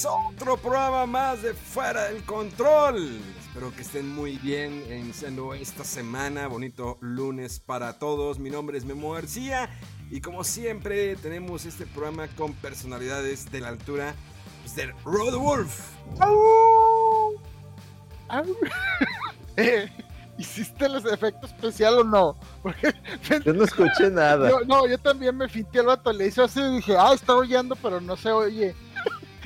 Es otro programa más de Fuera del Control. Espero que estén muy bien iniciando esta semana. Bonito lunes para todos. Mi nombre es Memo García. Y como siempre, tenemos este programa con personalidades de la altura Mr. Road Wolf. Eh, ¿Hiciste los efectos especial o no? Porque Yo no escuché nada. yo, no, yo también me finté al vato, le hice así y dije, ah, está oyendo, pero no se oye.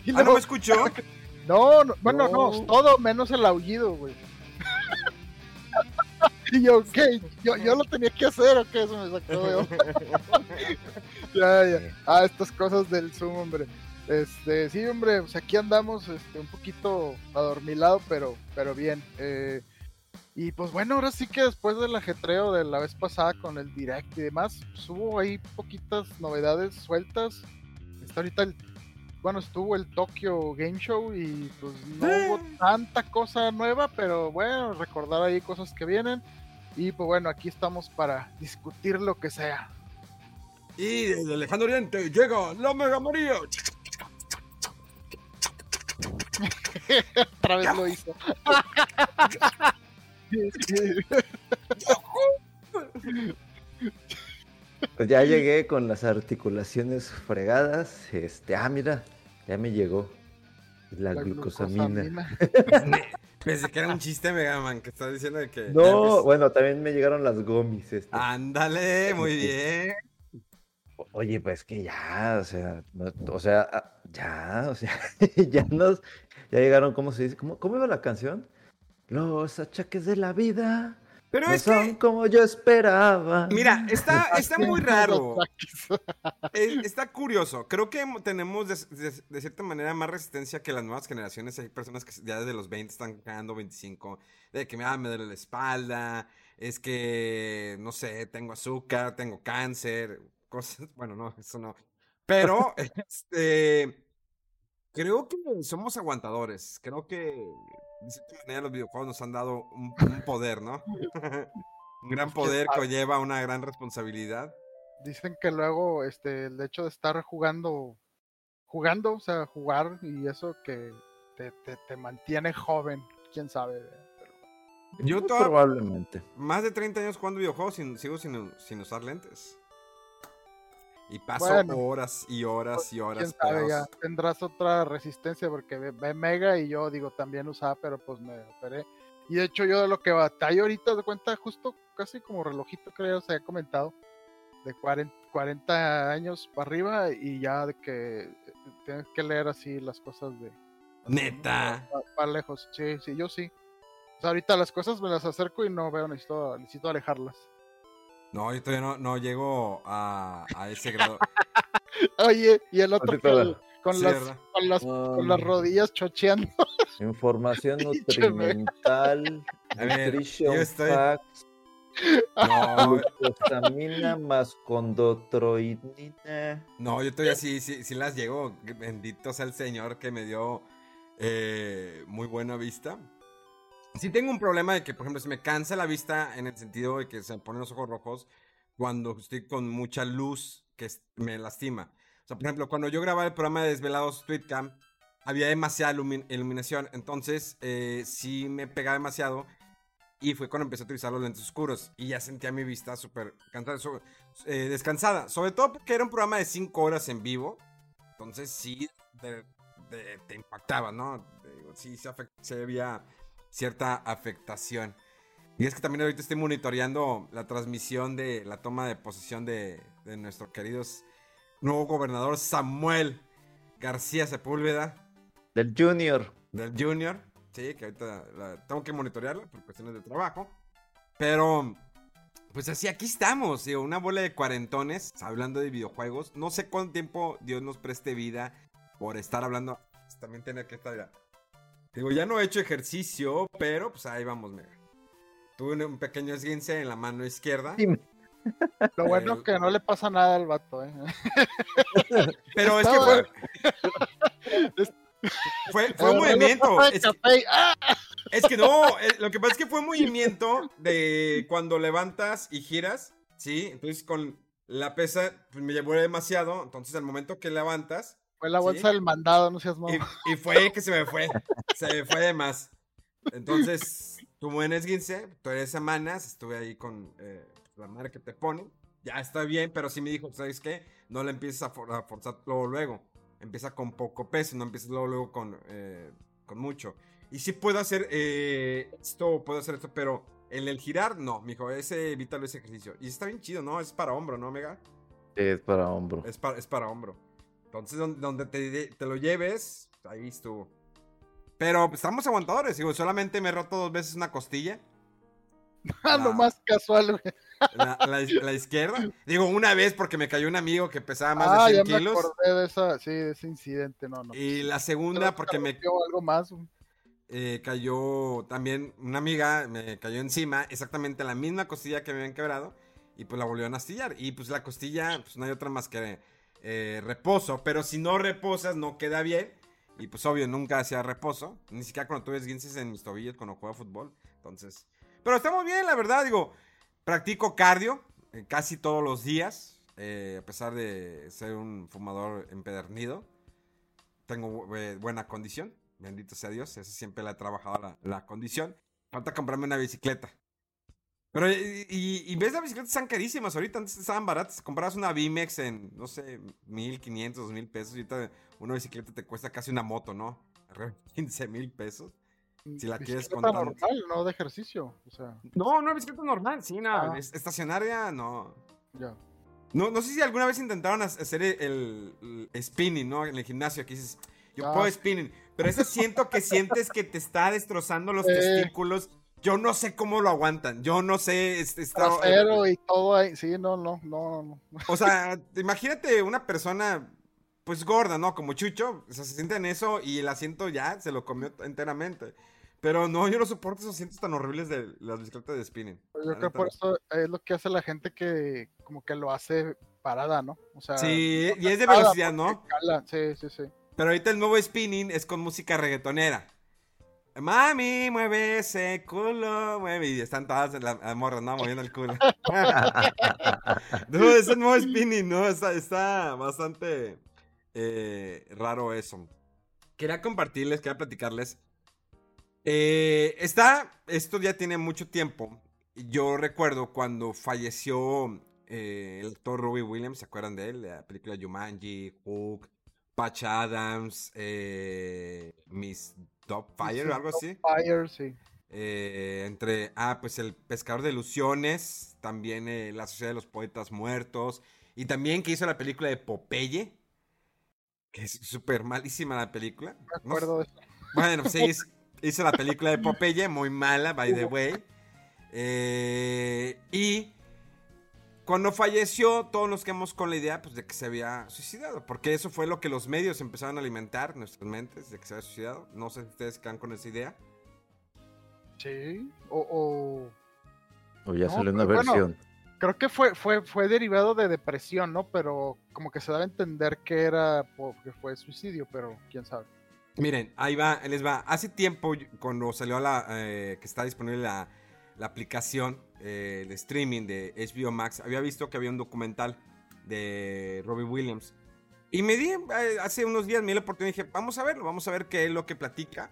Y Ah, ¿no me escuchó? no, no, bueno, no. No. todo menos el aullido, güey. y yo, ¿qué? Yo, yo lo tenía que hacer, ¿o qué? Eso me sacó de ya, ya. Ah, estas cosas del Zoom, hombre. Este, sí, hombre, pues aquí andamos, este, un poquito adormilado, pero, pero bien. Eh, y pues bueno, ahora sí que después del ajetreo de la vez pasada con el direct y demás, pues, hubo ahí poquitas novedades sueltas. Está ahorita el, bueno, estuvo el Tokyo Game Show y pues no hubo tanta cosa nueva, pero bueno, recordar ahí cosas que vienen. Y pues bueno, aquí estamos para discutir lo que sea. Y desde el lejano oriente llega la Mega María. Otra vez lo hizo. Pues ya llegué con las articulaciones fregadas. Este, ah, mira, ya me llegó la, La glucosamina. glucosamina. Pensé que era un chiste, Mega Man, que estás diciendo de que. No, bueno, también me llegaron las gomis. Este. empe- Ándale, muy bien. Oye, pues que ya, o sea, no- o sea, ah, ya, o sea, ya nos, ya llegaron, ¿cómo se dice? ¿Cómo, cómo iba la canción? Los achaques de la vida Pero no es son que. como yo esperaba. Mira, está, está muy raro. Está curioso. Creo que tenemos de, de- de cierta manera más resistencia que las nuevas generaciones. Hay personas que ya desde los 20 están cagando 25. De que ah, me duele la espalda. Es que, no sé, tengo azúcar, tengo cáncer. Cosas. Bueno, no, eso no. Pero, este. Creo que somos aguantadores. Creo que de cierta manera los videojuegos nos han dado un, un poder, ¿no? un gran poder que lleva una gran responsabilidad. Dicen que luego este el hecho de estar jugando jugando, o sea, jugar y eso que te, te, te mantiene joven, quién sabe. pero- Yo toda- Probablemente. Más de 30 años jugando videojuegos sin, sigo sin, sin usar lentes. Y paso Bueno. horas y horas y horas sabe, ya tendrás otra resistencia porque ve, Mega y yo digo también usaba, pero pues me operé. Y de hecho yo de lo que batallo ahorita de cuenta justo casi como relojito creo se ha comentado de 40, 40 años para arriba y ya de que tienes que leer así las cosas de Neta. para lejos. Sí, sí, yo sí. O sea, ahorita las cosas me las acerco y no veo, necesito, necesito alejarlas. No, yo todavía no, no llego a, a ese grado. Oye, y el otro con, Sí, las, ¿verdad? con, las, con las rodillas chocheando. Información nutrimental, nutrition estoy- facts, No, glucosamina más condroitina. no, yo todavía sí, sí, sí las llego. Bendito sea el Señor que me dio eh, muy buena vista. Sí tengo un problema de que, por ejemplo, se me cansa la vista en el sentido de que se me ponen los ojos rojos cuando estoy con mucha luz que me lastima. O sea, por ejemplo, cuando yo grababa el programa de Desvelados Tweetcam, había demasiada ilumi- iluminación. Entonces, eh, sí me pegaba demasiado. Y fue cuando empecé a utilizar los lentes oscuros. Y ya sentía mi vista súper so- eh, descansada. Sobre todo porque era un programa de 5 horas en vivo. Entonces sí te, te- impactaba, ¿no? Sí, se, afect- se había cierta afectación. Y es que también ahorita estoy monitoreando la transmisión de la toma de posesión de, de nuestro querido nuevo gobernador Samuel García Sepúlveda. Del Junior. Del Junior. Sí, que ahorita la, tengo que monitorearla por cuestiones de trabajo. Pero, pues así, aquí estamos, digo, una bola de cuarentones hablando de videojuegos. No sé cuánto tiempo Dios nos preste vida por estar hablando. También tener que estar. Digo, ya no he hecho ejercicio, pero pues ahí vamos, mega. Tuve un pequeño esguince en la mano izquierda. Lo bueno es que no le pasa nada al vato, ¿eh? Pero es que fue. fue, fue un movimiento. ¡Ah! Es, que no, eh, lo que pasa es que fue un movimiento de cuando levantas y giras, ¿sí? Entonces con la pesa pues, me llevó demasiado. Entonces al momento que levantas. Fue la bolsa del mandado, no seas malo. Y, y, fue que se me fue. Se me fue de más. Entonces, tuve en esguince, tres semanas, estuve ahí con. Eh, la madre que te pone, ya está bien, pero sí me dijo, ¿sabes qué? No la empieces a, forzar luego, luego. Empieza con poco peso, no empieces luego, luego con, eh, con mucho. Y sí puedo hacer eh, esto, puedo hacer esto, pero en el girar, no, mijo, ese evítalo ese ejercicio. Y está bien chido, ¿no? Es para hombro, ¿no, Mega? es para hombro. Es para, es para hombro. Entonces, donde, te, te, lo lleves, ahí estuvo. Pero estamos aguantadores, digo, solamente me he roto dos veces una costilla. lo más casual, güey. La, izquierda. Digo, una vez porque me cayó un amigo que pesaba más de 100 ah, ya Me acordé de esa, sí, de ese incidente, no, no. Y la segunda porque me. algo más. Eh, cayó también una amiga, me cayó encima, exactamente la misma costilla que me habían quebrado. Y pues la volvieron a astillar. Y pues la costilla, pues no hay otra más que eh, reposo. Pero si no reposas, no queda bien. Y pues obvio, nunca hacía reposo. Ni siquiera cuando tuve esguinces en mis tobillos cuando juego fútbol. Entonces. Pero estamos bien, la verdad, digo. Practico cardio eh, casi todos los días, eh, a pesar de ser un fumador empedernido. Tengo eh, buena condición, bendito sea Dios, esa siempre la he trabajado la, condición. Falta comprarme una bicicleta. Pero, y, y, ves las bicicletas están carísimas ahorita, antes estaban baratas. Comprabas una Bimex en, no sé, 1500, mil pesos. Ahorita una bicicleta te cuesta casi una moto, ¿no? 15 mil pesos. Si la quieres contar. normal, no de ejercicio. O sea. No, no bicicleta normal, sí, no. Ah. Estacionaria, no. Ya. No, no sé si alguna vez intentaron hacer el, spinning, ¿no? En el gimnasio, aquí dices, yo puedo ah. spinning. Pero ese siento que sientes que te está destrozando los testículos. Yo no sé cómo lo aguantan. Yo no sé. Está, Trasero y todo ahí. Sí, no, no, no, no. O sea, imagínate una persona, pues gorda, ¿no? Como Chucho. O sea, se siente en eso y el asiento ya se lo comió enteramente. Pero no, yo no soporto esos asientos tan horribles de las bicicletas de spinning. Pues yo creo que por eso es lo que hace la gente que como que lo hace parada, ¿no? O sea, sí, y es de velocidad, ¿no? Sí, sí, sí. Pero ahorita el nuevo spinning es con música reggaetonera. Mami, mueve ese culo, mueve. Y están todas las morras, ¿no? Moviendo el culo. no, es el nuevo spinning, ¿no? Está, está bastante eh, raro eso. Quería compartirles, quería platicarles eh, está, esto ya tiene mucho tiempo. Yo recuerdo cuando falleció eh, el actor Robbie Williams, ¿se acuerdan de él? La película Jumanji, Hook, Patch Adams, eh, Miss Fire o algo así. Fire, sí. Eh, entre, ah, pues el pescador de ilusiones, también eh, la sociedad de los poetas muertos, y también que hizo la película de Popeye, que es súper malísima la película. Me acuerdo de eso. Bueno, sí, Hizo la película de Popeye, muy mala, by the way. Eh, y cuando falleció, todos nos quedamos con la idea pues, de que se había suicidado. Porque eso fue lo que los medios empezaron a alimentar nuestras mentes, de que se había suicidado. No sé si ustedes quedan con esa idea. Sí, o... O, ya salió una versión. creo que fue, fue, fue derivado de depresión, ¿no? Pero como que se daba a entender que era porque fue suicidio, pero quién sabe. Miren, ahí va, les va. Hace tiempo, cuando salió la, eh, que está disponible la, aplicación eh, de streaming de HBO Max, había visto que había un documental de Robbie Williams. Y me di, eh, hace unos días me di la oportunidad y dije, vamos a verlo, vamos a ver qué es lo que platica.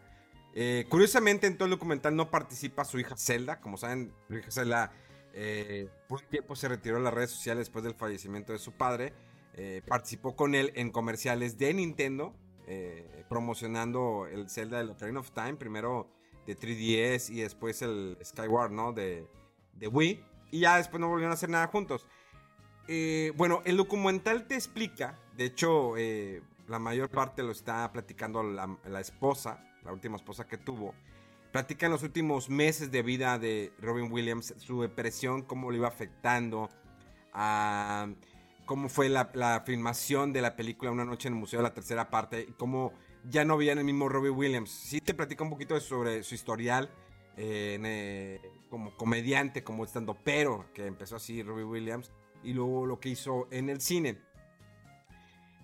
curiosamente, en todo el documental no participa su hija Zelda. Como saben, su hija Zelda por un tiempo se retiró de las redes sociales después del fallecimiento de su padre. participó con él en comerciales de Nintendo eh, promocionando el Zelda de Ocarina of Time. Primero de 3DS y después el Skyward, ¿no? De, de Wii. Y ya después no volvieron a hacer nada juntos. Eh, bueno, el documental te explica, de hecho, eh, la mayor parte lo está platicando la, esposa, la última esposa que tuvo. Platica en los últimos meses de vida de Robin Williams, su depresión, cómo le iba afectando, cómo fue la, la, filmación de la película Una noche en el museo, la tercera parte, y cómo ya no veían el mismo Robin Williams. Sí te platica un poquito sobre su historial eh, como comediante, como estando pero, que empezó así Robin Williams, y luego lo que hizo en el cine.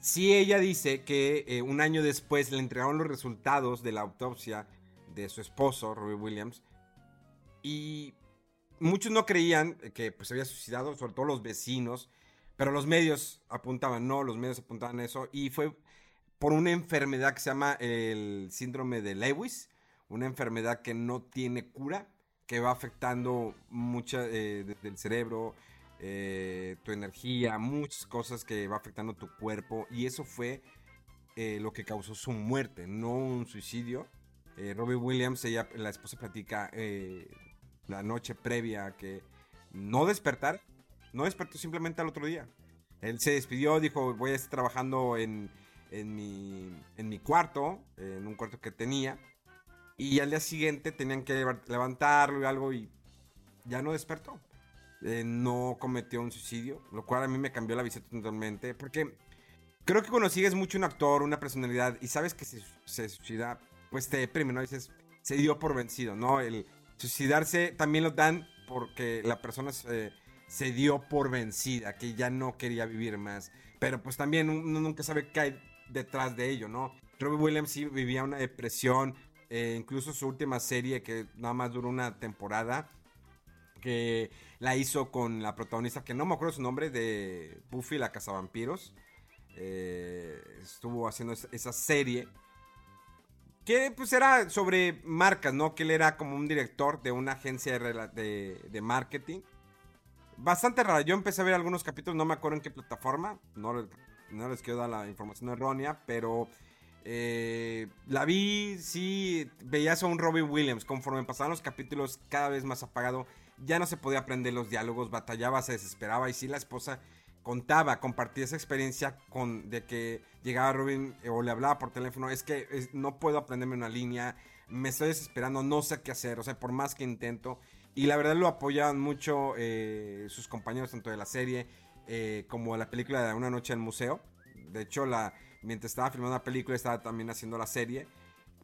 Sí, ella dice que eh, un año después le entregaron los resultados de la autopsia de su esposo, Robin Williams, y muchos no creían que pues, se había suicidado, sobre todo los vecinos, pero los medios apuntaban, no, los medios apuntaban eso, y fue por una enfermedad que se llama el síndrome de Lewis, una enfermedad que no tiene cura, que va afectando mucha eh, del cerebro, eh, tu energía, muchas cosas que va afectando tu cuerpo, y eso fue eh, lo que causó su muerte, no un suicidio. Robbie Williams, ella, la esposa platica la noche previa que no despertar, no despertó simplemente al otro día. Él se despidió, dijo, voy a estar trabajando en en mi, en mi cuarto, en un cuarto que tenía. Y al día siguiente tenían que levantarlo y algo y ya no despertó. Eh, no cometió un suicidio, lo cual a mí me cambió la visita totalmente. Porque creo que cuando sigues mucho un actor, una personalidad y sabes que se, se suicida, pues te deprime, ¿no? Dices, se dio por vencido, ¿no? El suicidarse también lo dan porque la persona se, se dio por vencida, que ya no quería vivir más. Pero pues también uno nunca sabe qué hay detrás de ello, ¿no? Robbie Williams sí vivía una depresión, eh, incluso su última serie que nada más duró una temporada, que la hizo con la protagonista, que no me acuerdo su nombre, de Buffy la Cazavampiros. Eh, estuvo haciendo esa serie. Que pues era sobre marcas, ¿no? Que él era como un director de una agencia de, de marketing. Bastante raro. Yo empecé a ver algunos capítulos, no me acuerdo en qué plataforma. No, no les quiero dar la información errónea, pero eh, la vi, sí, veías a un Robin Williams, conforme pasaban los capítulos cada vez más apagado, ya no se podía aprender los diálogos, batallaba, se desesperaba y sí la esposa contaba, compartía esa experiencia con de que llegaba Robin eh, o le hablaba por teléfono, es que no puedo aprenderme una línea, me estoy desesperando, no sé qué hacer, o sea, por más que intento. Y la verdad lo apoyaban mucho eh, sus compañeros tanto de la serie eh, como la película de Una noche en el museo. De hecho, la, mientras estaba filmando la película, estaba también haciendo la serie.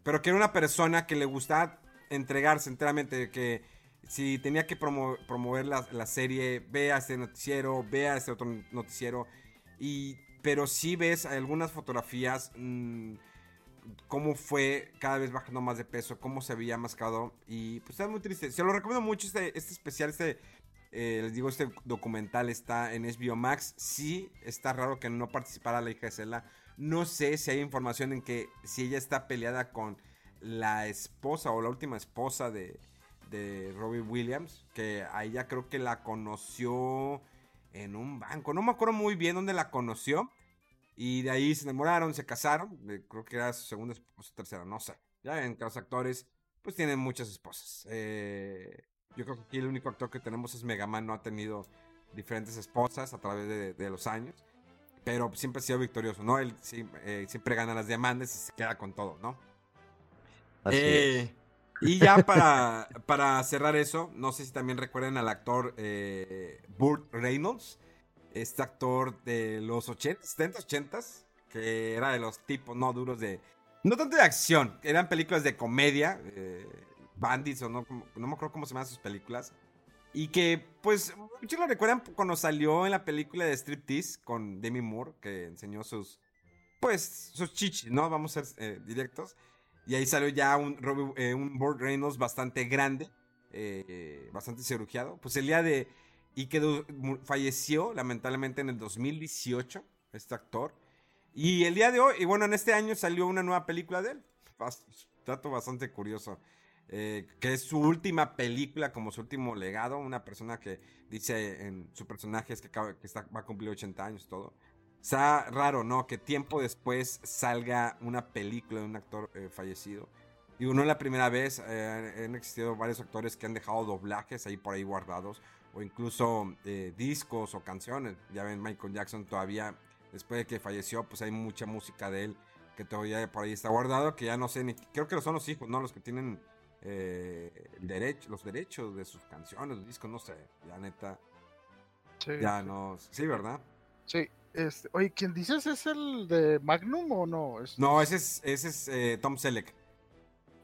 Pero que era una persona que le gustaba entregarse enteramente, que si tenía que promover la, serie, vea este noticiero, vea este otro noticiero. Y, pero si ves algunas fotografías, mmm, cómo fue cada vez bajando más de peso, cómo se había mascado. Y pues está muy triste. Se lo recomiendo mucho este, este especial, este eh, les digo, este documental está en HBO Max. Sí, está raro que no participara la hija de Cela. No sé si hay información en que si ella está peleada con la esposa o la última esposa de, de Williams. Que a ella creo que la conoció en un banco. No me acuerdo muy bien dónde la conoció. Y de ahí se enamoraron, se casaron. Creo que era su segunda esposa, tercera, no sé. Ya ven que los actores pues tienen muchas esposas. Eh, yo creo que aquí el único actor que tenemos es Mega Man, no ha tenido diferentes esposas a través de, los años. Pero siempre ha sido victorioso, ¿no? Él eh, siempre gana las demandas y se queda con todo, ¿no? Así eh, Y ya para, para cerrar eso, no sé si también recuerden al actor eh, Burt Reynolds, este actor de los 80, 70, 80, que era de los tipos no duros de... No tanto de acción, eran películas de comedia. Eh, Bandits o no, no me acuerdo cómo se llaman sus películas. Y que, pues, muchos lo recuerdan cuando salió en la película de Striptease con Demi Moore, que enseñó sus, pues, sus chichis, ¿no? Vamos a ser eh, directos. Y ahí salió ya un, eh, un Reynolds bastante grande, eh, bastante cirugiado. Pues el día de... Y que falleció, lamentablemente, en el 2018, este actor. Y el día de hoy, y bueno, en este año salió una nueva película de él. Dato bastante curioso. Eh, que es su última película como su último legado, una persona que dice en su personaje es que, está, va a cumplir 80 años todo. Está raro, ¿no? Que tiempo después salga una película de un actor eh, fallecido. Y no es la primera vez, eh, han existido varios actores que han dejado doblajes ahí por ahí guardados, o incluso eh, discos o canciones. Ya ven, Michael Jackson todavía, después de que falleció, pues hay mucha música de él que todavía por ahí está guardado, que ya no sé, ni, creo que son los hijos, ¿no? Los que tienen eh, derecho, los derechos de sus canciones, los discos, no sé, la neta. ya no, sí, ¿verdad? Sí, este, oye, ¿quién dices es el de Magnum o no? No, ese es, ese es eh, Tom Selleck.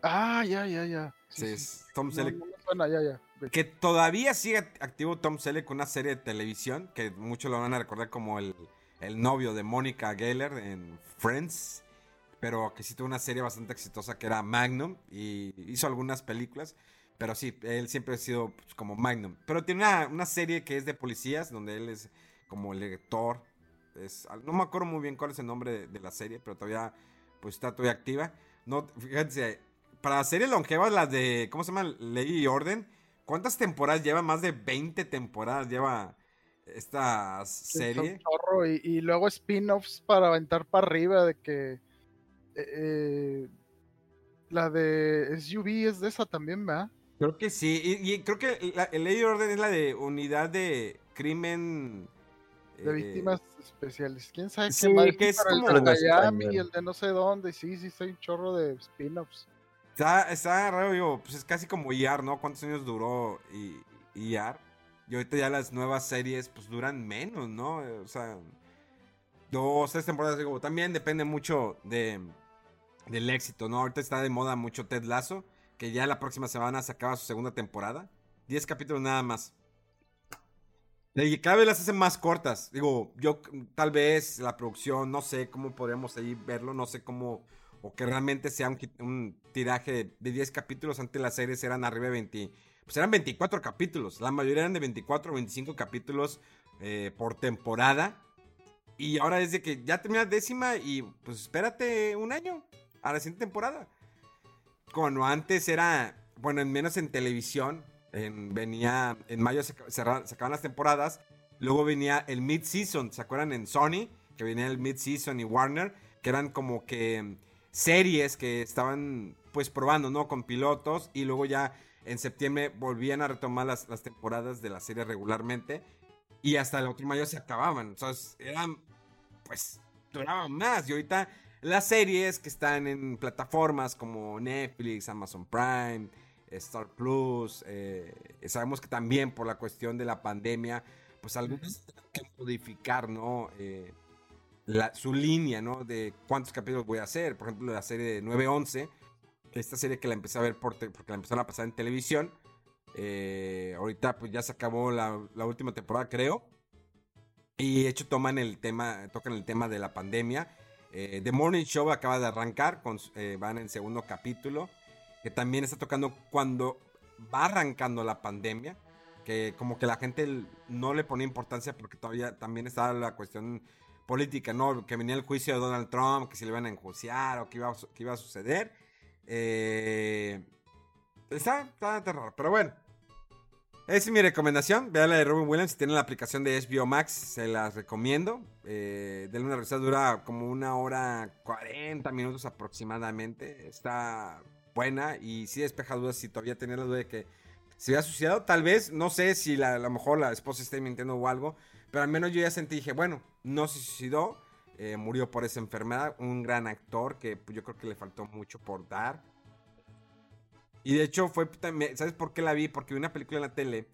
Ah, ya, ya, ya. Sí, es Tom Selleck. ya, ya. Que todavía sigue activo Tom Selleck con una serie de televisión que muchos lo van a recordar como el, el novio de Mónica Geller en Friends pero que sí tuvo una serie bastante exitosa que era Magnum y hizo algunas películas. Pero sí, él siempre ha sido pues, como Magnum. Pero tiene una, serie que es de policías, donde él es como el lector. Es, no me acuerdo muy bien cuál es el nombre de, la serie, pero todavía pues está todavía activa. No, fíjense, para series longevas, las de, ¿cómo se llama? Ley y Orden. ¿Cuántas temporadas lleva? Más de 20 temporadas lleva esta serie. y, y luego spin-offs para aventar para arriba de que eh, la de SUV es de esa también, ¿verdad? Creo que sí, y, creo que el ley de orden es la de unidad de crimen de eh, víctimas especiales. ¿Quién sabe qué más? Que es como el de Miami y el de no sé dónde. Sí, sí, soy un chorro de spin-offs. Está, está raro, digo, pues es casi como IAR, ¿no? ¿Cuántos años duró IAR? Y ahorita ya las nuevas series, pues duran menos, ¿no? O sea, dos, tres temporadas, digo, también depende mucho de, del éxito, ¿no? Ahorita está de moda mucho Ted Lasso, que ya la próxima semana se acaba su segunda temporada. Diez capítulos nada más. Y cada vez las hacen más cortas. Digo, yo tal vez la producción, no sé cómo podríamos ahí verlo, no sé cómo, o que realmente sea un, tiraje de 10 capítulos. Antes las series eran arriba de 20, pues eran 24 capítulos. La mayoría eran de 24 o 25 capítulos eh, por temporada. Y ahora es de que ya termina décima y pues espérate un año a la siguiente temporada. Cuando antes era, bueno, en menos en televisión, venía, en mayo se, acaban las temporadas, luego venía el mid-season, ¿se acuerdan? En Sony, que venía el mid-season y Warner, que eran como que series que estaban pues probando, ¿no? Con pilotos y luego ya en septiembre volvían a retomar las, las temporadas de la serie regularmente y hasta el otro mayo se acababan. Entonces eran, pues, duraban más. Y ahorita las series que están en plataformas como Netflix, Amazon Prime, Star Plus, eh, sabemos que también por la cuestión de la pandemia, pues algunos tienen que modificar, ¿no? Eh, su línea, ¿no? De cuántos capítulos voy a hacer. Por ejemplo, la serie de 911, esta serie que la empecé a ver porque la empezaron a pasar en televisión. Eh, ahorita pues ya se acabó la, la, última temporada, creo. Y de hecho toman el tema, tocan el tema de la pandemia eh, The Morning Show acaba de arrancar, con, eh, van en segundo capítulo, que también está tocando cuando va arrancando la pandemia, que como que la gente no le pone importancia porque todavía también está la cuestión política, ¿no? Que venía el juicio de Donald Trump, que se le iban a enjuiciar o que iba a, que iba a suceder. Eh, está, está raro, pero bueno. Esa es mi recomendación. Vean la de Robin Williams. Si tienen la aplicación de HBO Max, se las recomiendo. Eh, denle una revisada. Dura como una hora 40 minutos aproximadamente. Está buena y sí despeja dudas. Si todavía tenía la duda de que se había suicidado, tal vez. No sé si a lo mejor la esposa esté mintiendo o algo. Pero al menos yo ya sentí, dije, bueno, no se suicidó. Eh, murió por esa enfermedad. Un gran actor que pues, yo creo que le faltó mucho por dar. Y de hecho fue ¿sabes por qué la vi? Porque vi una película en la tele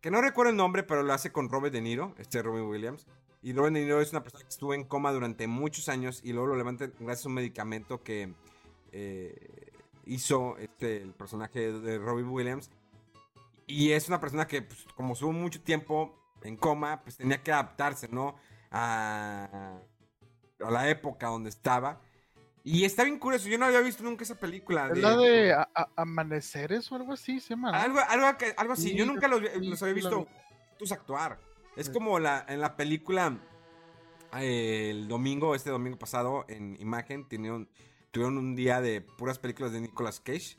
que no recuerdo el nombre, pero lo hace con Robert De Niro, este Robin Williams. Y Robert De Niro es una persona que estuvo en coma durante muchos años y luego lo levantan gracias a un medicamento que eh, hizo este, el personaje de Robin Williams. Y es una persona que, pues, como estuvo mucho tiempo en coma, pues tenía que adaptarse, ¿no? A, a la época donde estaba. Y está bien curioso, yo no había visto nunca esa película. ¿Es la de Amaneceres o algo así se llama? Algo, algo, algo así, yo nunca los, había visto tus actuar. Es como la, en la película eh, el domingo, este domingo pasado, en Imagen, tuvieron, tuvieron un día de puras películas de Nicolas Cage.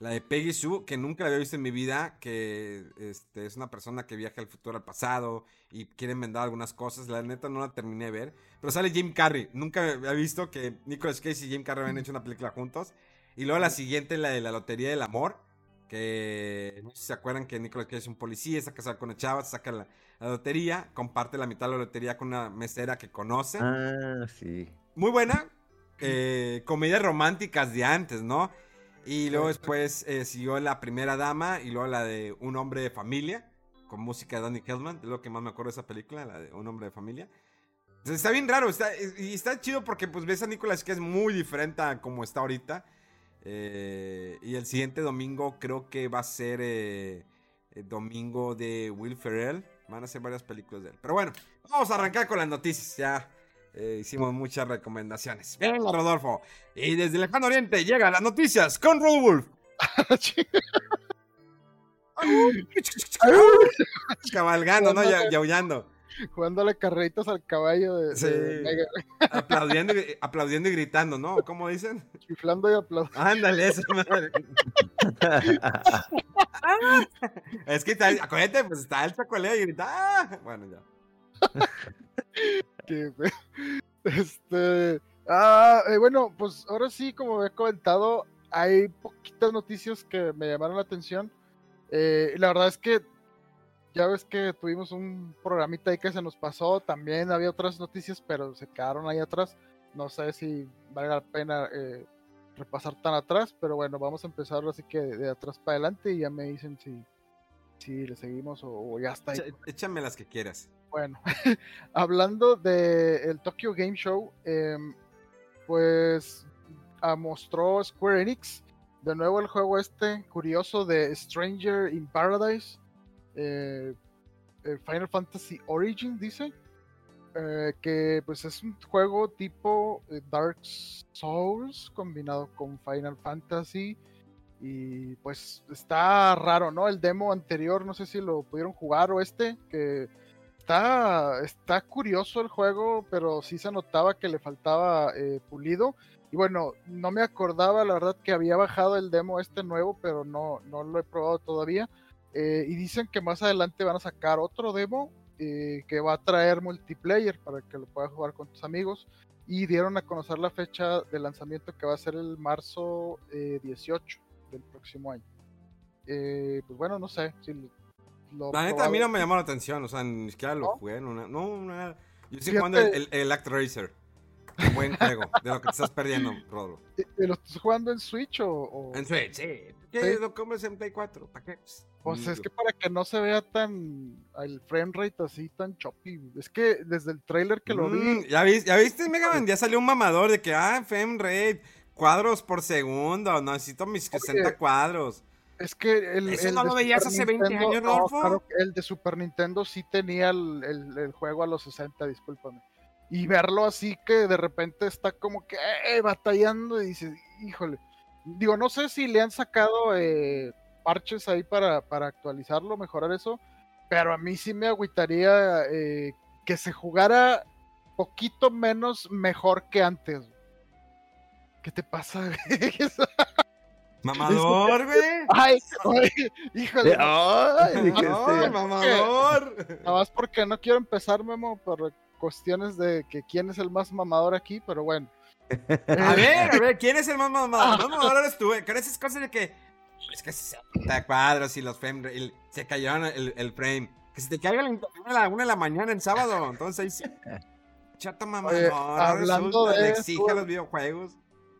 La de Peggy Sue, que nunca la había visto en mi vida, que este, es una persona que viaja al futuro al pasado y quiere enmendar algunas cosas. La neta no la terminé de ver. Pero sale Jim Carrey. Nunca había visto que Nicolas Cage y Jim Carrey habían hecho una película juntos. Y luego la siguiente, la de la Lotería del Amor. Que no sé si se acuerdan que Nicolas Cage es un policía, está casado con una chava, saca la, la lotería, comparte la mitad de la lotería con una mesera que conoce. Ah, sí. Muy buena. eh, comedias románticas de antes, ¿no? Y luego después eh, siguió la primera dama y luego la de Un hombre de familia, con música de Danny Kelman, es lo que más me acuerdo de esa película, la de Un hombre de familia. Entonces, está bien raro, está, y está chido porque pues ves a Nicolas que es muy diferente a como está ahorita. Eh, y el siguiente domingo creo que va a ser eh, el domingo de Will Ferrell. Van a ser varias películas de él. Pero bueno, vamos a arrancar con las noticias. Ya eh, hicimos muchas recomendaciones. Venga, Rodolfo. Y desde el lejano oriente llegan las noticias con Rodolf. Cabalgando, ¿no? Ya- Yaullando. Jugándole carreritas al caballo de, Sí. de Aplaudiendo, y- aplaudiendo y gritando, ¿no? ¿Cómo dicen? chiflando y aplaudiendo. Ándale, esa madre. es que está, acuérdate, pues está el chocolate y grita. "Ah". Bueno, ya. Que, este, ah, eh, bueno, pues ahora sí, como he comentado, hay poquitas noticias que me llamaron la atención. Eh, la verdad es que ya ves que tuvimos un programita ahí que se nos pasó, también había otras noticias, pero se quedaron ahí atrás. No sé si vale la pena eh, repasar tan atrás, pero bueno, vamos a empezar así que de atrás para adelante y ya me dicen si, si le seguimos o, ya está ahí. Échame las que quieras. Bueno, hablando del Tokyo Game Show, em, pues ah, mostró Square Enix de nuevo el juego este curioso de Stranger in Paradise, eh, Final Fantasy Origin, dice, eh, que pues es un juego tipo eh, Dark Souls combinado con Final Fantasy. Y pues está raro, ¿no? El demo anterior, no sé si lo pudieron jugar o este, que está, está curioso el juego, pero sí se notaba que le faltaba eh, pulido. Y bueno, no me acordaba, la verdad, que había bajado el demo este nuevo, pero no, no lo he probado todavía. Eh, y dicen que más adelante van a sacar otro demo eh, que va a traer multiplayer para que lo puedas jugar con tus amigos. Y dieron a conocer la fecha de lanzamiento que va a ser el marzo eh, 18 del próximo año. Eh, pues bueno, no sé si lo La neta, a mí no me llamó la atención. O sea, ni siquiera lo ¿No? jugué. No, no, no, nada. Yo estoy jugando el, el, el Act Racer. Un buen juego. De lo que te estás perdiendo, Rodolfo. Eh, ¿Lo estás jugando en Switch o...? o- En Switch, sí. ¿Qué Sí. lo compras en Play 4? ¿Para qué? Pues es que para que no se vea tan el frame rate así tan choppy. Es que desde el trailer que lo Mm, vi, ¿Ya viste, ¿Ya viste, Mega Man? Ya salió un mamador de que, ah, frame rate, cuadros por segundo, necesito mis 60 cuadros. Es que el, ¿Eso el no de lo veías Super hace 20 Nintendo- años, no, Rodolfo? claro, el de Super Nintendo sí tenía el, el- el juego a los 60, discúlpame. Y verlo así que de repente está como que eh, batallando y dices, híjole. Digo, no sé si le han sacado eh, parches ahí para, para actualizarlo, mejorar eso, pero a mí sí me agüitaría eh, que se jugara poquito menos mejor que antes. ¿Qué te pasa? Mamador, güey. ay, ay, híjole. Ay, dije, No, este, mamador. Nada más porque no quiero empezar, Memo, por cuestiones de que quién es el más mamador aquí, pero bueno. A ver, a ver, ¿quién es el más mamador? Mamador eres tú, güey. Con esas cosas de que. Es que 60 cuadros y los frame el- se cayeron el, el frame. Que se te caiga el internet a la una de la mañana en sábado. Entonces ahí sí. Chato mamador. Oye, hablando resulta, de le exige a los videojuegos.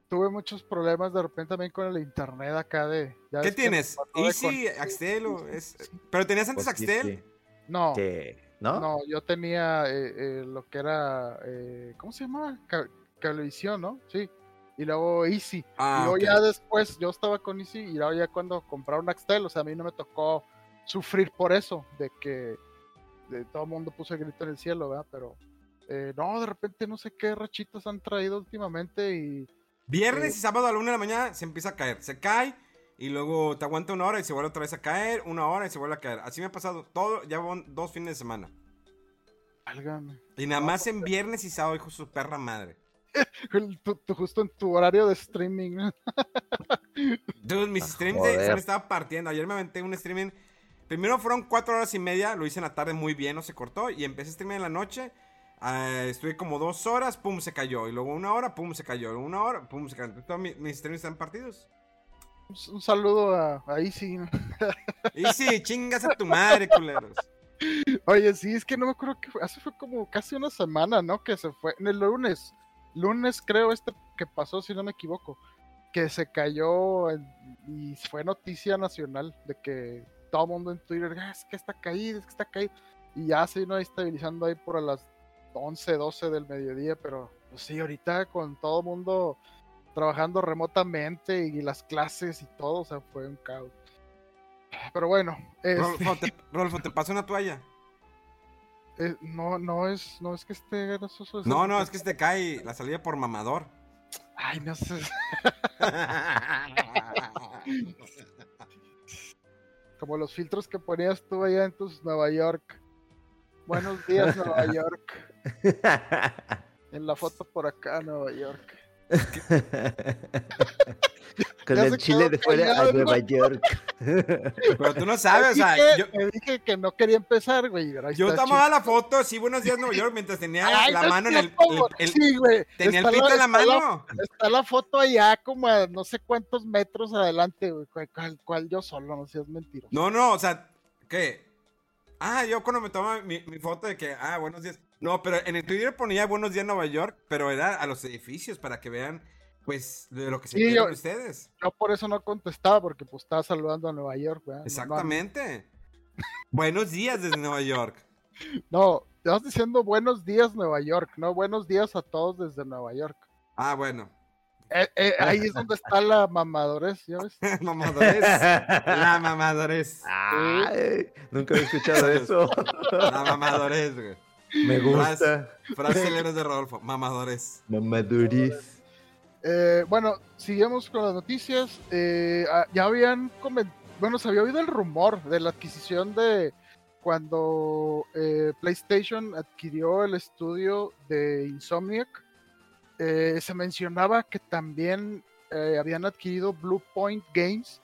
Tuve muchos problemas de repente también con el internet acá de... ya ¿Qué tienes? Easy, con- Axtel o es. Pero tenías antes pues, Axtel. sí. No, ¿Qué? ¿No? no, yo tenía eh, eh, lo que era... eh, ¿Cómo se llamaba? Ca- Cablevisión, ¿no? Sí. Y luego Easy. Ah, y luego ya después yo estaba con Easy y luego ya cuando compraron Axtel, o sea, a mí no me tocó sufrir por eso, de que de, todo el mundo puso el grito en el cielo, ¿verdad? Pero eh, no, de repente no sé qué rachitas han traído últimamente y Viernes Eh, y sábado a la una de la mañana se empieza a caer. Se cae y luego te aguanta una hora y se vuelve otra vez a caer. Una hora y se vuelve a caer. Así me ha pasado todo. Ya van dos fines de semana. válgame. Y nada más en viernes y sábado, hijo de su perra madre. El- tu- tu- justo en tu horario de streaming. Dude, mis Ah, streams se, me estaba partiendo. Ayer me aventé un streaming. Primero fueron cuatro horas y media. Lo hice en la tarde muy bien, no se cortó. Y empecé a streaming en la noche. Ah, estuve como dos horas, pum, se cayó. Y luego una hora, pum, se cayó. Una hora, pum, se cayó. Todos mis, mis streams están partidos. Un, un saludo a, a Easy. Y sí, chingas a tu madre, culeros. Oye, sí, es que no me acuerdo que fue, hace fue como casi una semana, ¿no? Que se fue, en el lunes, lunes creo este que pasó, si no me equivoco, que se cayó y fue noticia nacional de que todo el mundo en Twitter, "Ah, es que está caído, es que está caído, y ya se vino estabilizando ahí por a las 11, 12 del mediodía, pero pues sí, ahorita con todo el mundo trabajando remotamente y las clases y todo, o sea, fue un caos. Pero bueno, este, Rolfo, te, Rolfo, te paso una toalla. Eh, no, no es, no es que esté grasoso. No, no, es que se te cae la salida por mamador. Ay, no sé. Como los filtros que ponías tú allá en tus Nueva York. Buenos días, Nueva York. En la foto por acá, Nueva York. Con Ya el chile de fuera a Nueva ¿no? York. Pero tú no sabes, o sea, yo, te dije que no quería empezar, güey. yo tomaba la foto, sí, buenos días Nueva York, mientras tenía Ay, la no mano en el, el- el- sí, güey. tenía el pito en la está mano. Está la foto allá como a no sé cuántos metros adelante, güey. Cual, cual- cual yo solo, no seas mentiroso. No, no, o sea, ¿qué? Ah, yo cuando me tomaba mi, mi foto de que, ah, buenos días. No, pero en el Twitter ponía buenos días Nueva York, pero era a los edificios para que vean, pues, de lo que se Sí, yo- ustedes. Yo por eso no contestaba, porque pues estaba saludando a Nueva York, no, Exactamente. buenos días desde Nueva York. No, estás diciendo buenos días Nueva York, no buenos días a todos desde Nueva York. Ah, bueno. Eh, eh, ahí es donde está la mamadores, ¿ya ves? mamadores. La mamadores. Ay, nunca había escuchado eso. La mamadores, güey. Me gusta. Frases célebres de Rodolfo. Mamadores. Mamaduris. Eh, bueno, seguimos con las noticias. Eh, ah, ya habían comentado, bueno, se había oído el rumor de la adquisición de cuando eh, PlayStation adquirió el estudio de Insomniac. Eh, se mencionaba que también eh, habían adquirido Blue Point Games.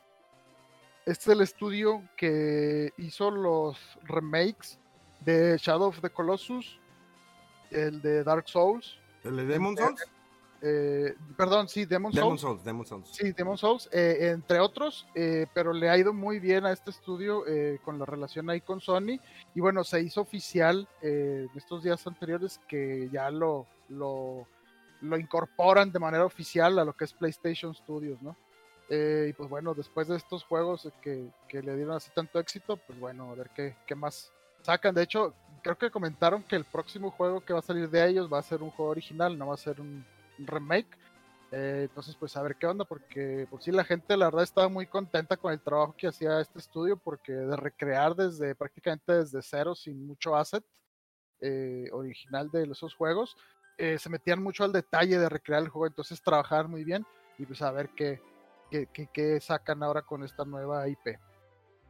Este es el estudio que hizo los remakes de Shadow of the Colossus, el de Dark Souls, ¿El de Demon Souls? eh, perdón, sí, Demon Souls. Demon Souls, Demon Souls. Sí, Demon Souls, entre otros, pero le ha ido muy bien a este estudio con la relación ahí con Sony. Y bueno, se hizo oficial estos días anteriores que ya lo, lo, lo incorporan de manera oficial a lo que es PlayStation Studios, ¿no? Eh, y pues bueno, después de estos juegos que, que le dieron así tanto éxito, pues bueno, a ver qué, qué más sacan. De hecho, creo que comentaron que el próximo juego que va a salir de ellos va a ser un juego original, no va a ser un, remake. Eh, entonces, pues a ver qué onda, porque pues sí, la gente la verdad estaba muy contenta con el trabajo que hacía este estudio, porque de recrear desde prácticamente desde cero, sin mucho asset eh, original de esos juegos, eh, se metían mucho al detalle de recrear el juego, entonces trabajar muy bien y pues a ver qué, qué, qué- sacan ahora con esta nueva IP.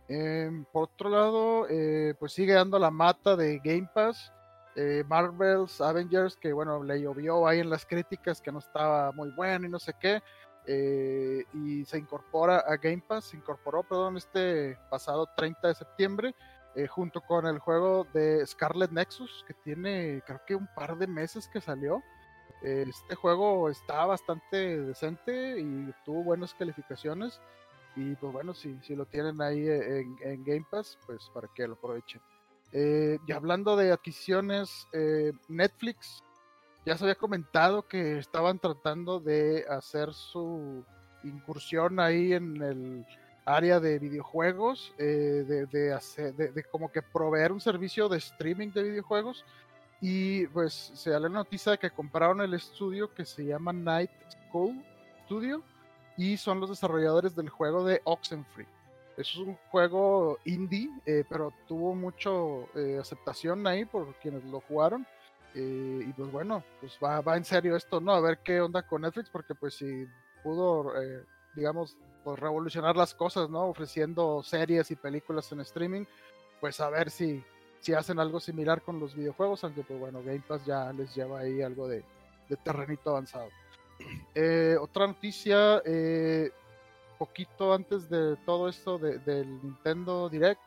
Em, por otro lado, eh, pues sigue dando la mata de Game Pass. eh, Marvel's Avengers, que bueno, le llovió ahí en las críticas que no estaba muy bueno y no sé qué. eh, y se incorpora a Game Pass, se incorporó, perdón, este pasado 30 de septiembre, eh, junto con el juego de Scarlet Nexus, que tiene creo que un par de meses que salió. Eh, Este juego está bastante decente y tuvo buenas calificaciones. Y pues bueno, si, si lo tienen ahí en, Game Pass, pues para que lo aprovechen. Eh, y hablando de adquisiciones, Netflix ya se había comentado que estaban tratando de hacer su incursión ahí en el área de videojuegos, eh, de, como que proveer un servicio de streaming de videojuegos. Y pues se da la noticia de que compraron el estudio que se llama Night School Studio y son los desarrolladores del juego de Oxenfree. Es un juego indie, eh, pero tuvo mucho eh, aceptación ahí por quienes lo jugaron. Eh, y pues bueno, pues va, va en serio esto, ¿no? A ver qué onda con Netflix, porque pues si pudo, digamos, pues revolucionar las cosas, ¿no? Ofreciendo series y películas en streaming, pues a ver si, si hacen algo similar con los videojuegos, aunque pues bueno, Game Pass ya les lleva ahí algo de, de terrenito avanzado. Eh, otra noticia, eh, poquito antes de todo esto de- del Nintendo Direct,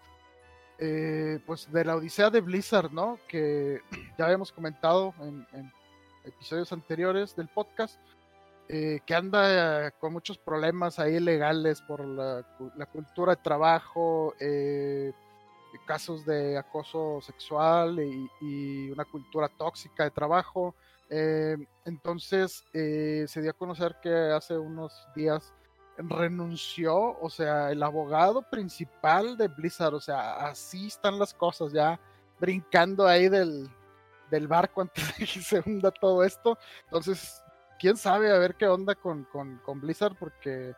eh, pues de la odisea de Blizzard, ¿no? Que ya habíamos comentado en, en episodios anteriores del podcast, eh, que anda con muchos problemas ahí legales por la, cultura de trabajo, eh, casos de acoso sexual y, una cultura tóxica de trabajo. Eh, entonces se dio a conocer que hace unos días renunció, o sea, el abogado principal de Blizzard, o sea, así están las cosas, ya brincando ahí del, del barco antes de que se hunda todo esto. Entonces, quién sabe a ver qué onda con, con, con Blizzard, porque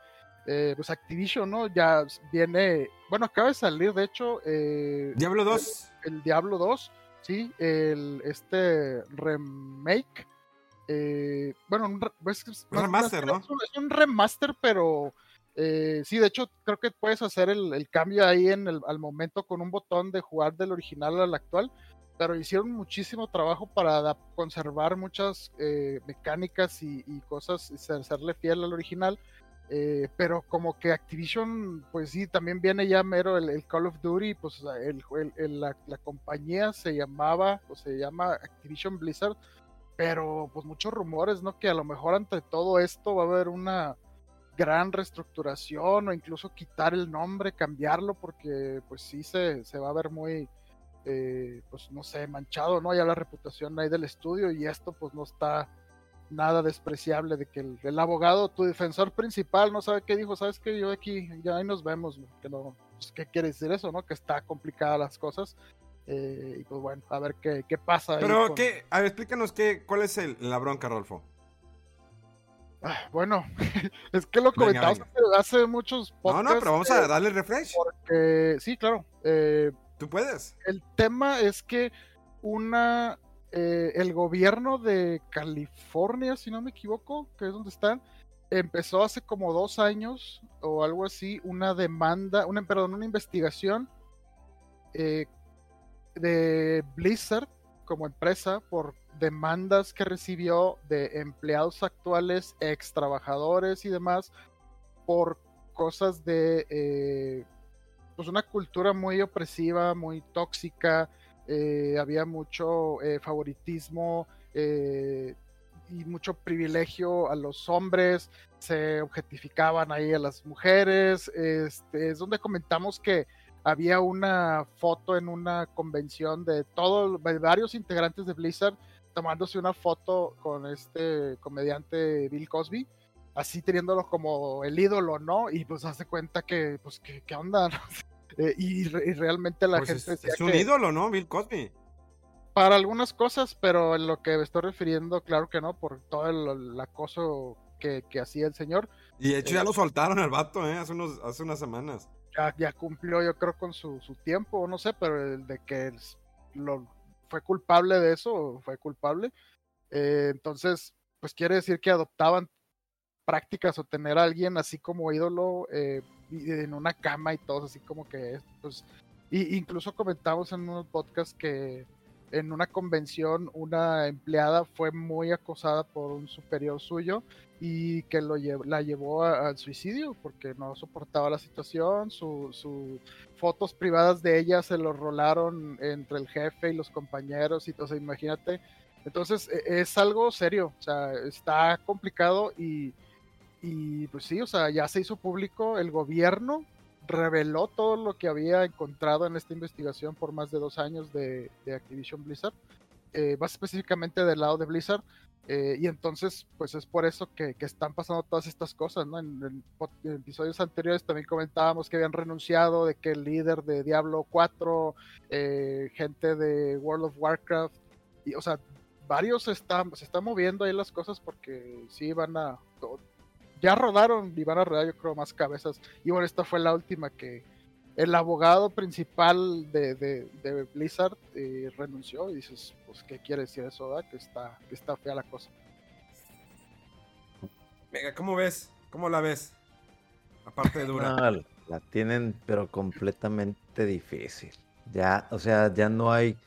eh, pues Activision, ¿no? Ya viene, bueno, acaba de salir, de hecho, eh, Diablo 2. El, el, Diablo 2, sí, el, este remake. Eh, bueno, un, es, es, remaster, ¿no? Es un, es un remaster, pero eh, sí, de hecho, creo que puedes hacer el, el cambio ahí en el, al momento con un botón de jugar del original al actual pero hicieron muchísimo trabajo para conservar muchas eh, mecánicas y, cosas, y serle fiel al original. Eh, pero como que Activision, pues sí, también viene ya mero el, Call of Duty, pues el, la, compañía se llamaba, o se llama Activision Blizzard, pero pues muchos rumores, ¿no? Que a lo mejor ante todo esto va a haber una gran reestructuración o incluso quitar el nombre, cambiarlo, porque pues sí se, se va a ver muy, eh, pues no sé, manchado, ¿no? Ya la reputación ahí del estudio y esto pues no está nada despreciable de que el, el, abogado, tu defensor principal, no sabe qué dijo, sabes que yo aquí, ya ahí nos vemos, que no, pues, ¿qué quiere decir eso, no? Que está complicada las cosas. Eh, y pues bueno, a ver qué, qué pasa. Pero, con... ¿qué? A ver, explícanos qué, cuál es el, la bronca, Rolfo. Ah, bueno, es que lo comentamos hace, hace, muchos podcasts. No, no, pero vamos a darle refresh. Porque, sí, claro. Eh, Tú puedes. El tema es que una eh, el gobierno de California, si no me equivoco, que es donde están, empezó hace como dos años o algo así una demanda, una perdón, una investigación eh, de Blizzard como empresa por demandas que recibió de empleados actuales, ex trabajadores y demás por cosas de eh, pues una cultura muy opresiva, muy tóxica, eh, había mucho eh, favoritismo eh, y mucho privilegio a los hombres, se objetificaban ahí a las mujeres, este, es donde comentamos que había una foto en una convención de todos, varios integrantes de Blizzard tomándose una foto con este comediante Bill Cosby, así teniéndolo como el ídolo, ¿no? Y pues hace cuenta que, pues, ¿qué, qué onda? Eh, y, y, realmente la pues gente es, es un que, ídolo, ¿no? Bill Cosby. Para algunas cosas, pero en lo que me estoy refiriendo, claro que no, por todo el, el acoso que, que, hacía el señor. Y de hecho eh, ya lo soltaron al vato, ¿eh? Hace, unos, hace unas semanas. Ya, ya cumplió, yo creo, con su, su tiempo, no sé, pero el de que lo, fue culpable de eso, fue culpable. Eh, entonces, pues quiere decir que adoptaban prácticas o tener a alguien así como ídolo eh, en una cama y todo, así como que, pues, y incluso comentamos en unos podcasts que en una convención una empleada fue muy acosada por un superior suyo y que lo llev la llevó al suicidio porque no soportaba la situación, sus su fotos privadas de ella se los rolaron entre el jefe y los compañeros y entonces imagínate, entonces e, es algo serio, o sea, está complicado y, y pues sí, o sea, ya se hizo público, el gobierno reveló todo lo que había encontrado en esta investigación por más de dos años de, de Activision Blizzard, eh, más específicamente del lado de Blizzard, eh, y entonces, pues es por eso que, que, están pasando todas estas cosas, ¿no? En, episodios anteriores también comentábamos que habían renunciado, de que el líder de Diablo 4, eh, gente de World of Warcraft, y, o sea, varios están, se están moviendo ahí las cosas porque sí van a ya rodaron y van a rodar yo creo más cabezas. Y bueno, esta fue la última que el abogado principal de, de, de Blizzard eh, renunció y dices, pues, ¿qué quiere decir eso? ¿verdad? Que está, que está fea la cosa. Venga, ¿cómo ves? ¿Cómo la ves? Aparte de dura. No, la tienen, pero completamente difícil. Ya, o sea, ya no hay.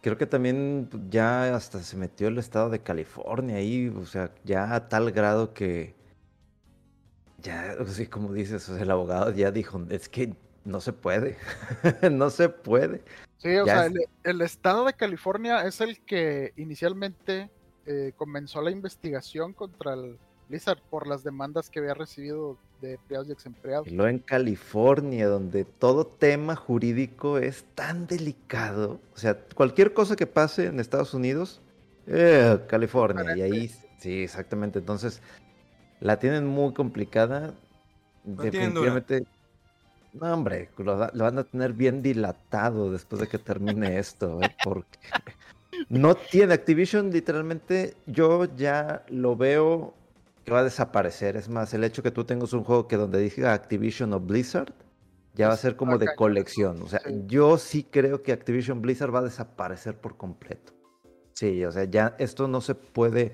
Creo que también ya hasta se metió el estado de California ahí, o sea, ya a tal grado que ya, o sea, como dices, o sea, el abogado ya dijo, es que no se puede. no se puede. Sí, o sea, el, estado de California es el que inicialmente eh, comenzó la investigación contra el Blizzard por las demandas que había recibido de empleados y exempleados. Y luego en California, donde todo tema jurídico es tan delicado. O sea, cualquier cosa que pase en Estados Unidos, eh, California, y ahí, sí, exactamente. Entonces, la tienen muy complicada. Definitivamente. No, hombre, lo, van a tener bien dilatado después de que termine esto, ¿eh? porque no tiene Activision, literalmente, yo ya lo veo que va a desaparecer. Es más, el hecho que tú tengas un juego que donde diga Activision o Blizzard, ya va a ser como de colección. O sea, yo sí creo que Activision Blizzard va a desaparecer por completo. Sí, o sea, ya esto no se puede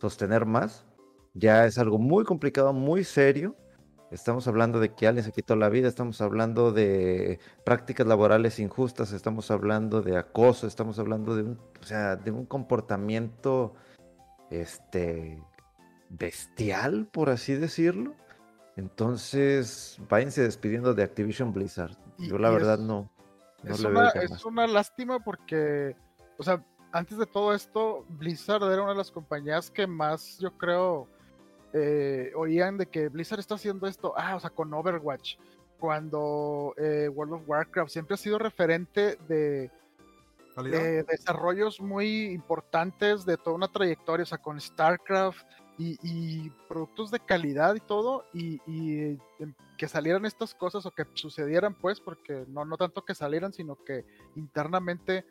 sostener más. Ya es algo muy complicado, muy serio. Estamos hablando de que alguien se quitó la vida, estamos hablando de prácticas laborales injustas, estamos hablando de acoso, estamos hablando de un, o sea, de un comportamiento este, bestial, por así decirlo. Entonces, váyanse despidiendo de Activision Blizzard. Yo la verdad no. es, una, es una lástima porque, o sea, antes de todo esto, Blizzard era una de las compañías que más, yo creo, eh, oían de que Blizzard está haciendo esto, ah, o sea, con Overwatch, cuando eh, World of Warcraft siempre ha sido referente de, desarrollos muy importantes de toda una trayectoria, o sea, con StarCraft y, productos de calidad y todo, y, em, que salieran estas cosas o que sucedieran, pues, porque no, no tanto que salieran, sino que internamente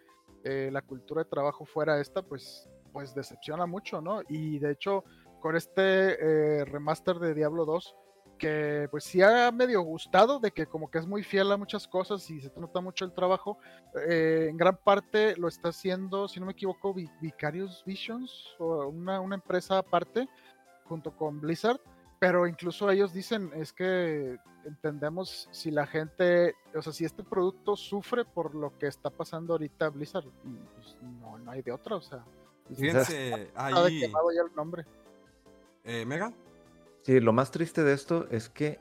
eh, la cultura de trabajo fuera esta, pues, pues decepciona mucho, ¿no? Y de hecho, con este eh, remaster de Diablo 2, que pues sí ha medio gustado, de que como que es muy fiel a muchas cosas y se nota mucho el trabajo, eh, en gran parte lo está haciendo, si no me equivoco, Vicarious Visions, o una, una empresa aparte, junto con Blizzard, pero incluso ellos dicen, es que entendemos si la gente, o sea, si este producto sufre por lo que está pasando ahorita Blizzard, pues no, no hay de otra, o sea. Fíjense, ahí... ya el nombre. Eh, ¿Mega? Sí, lo más triste de esto es que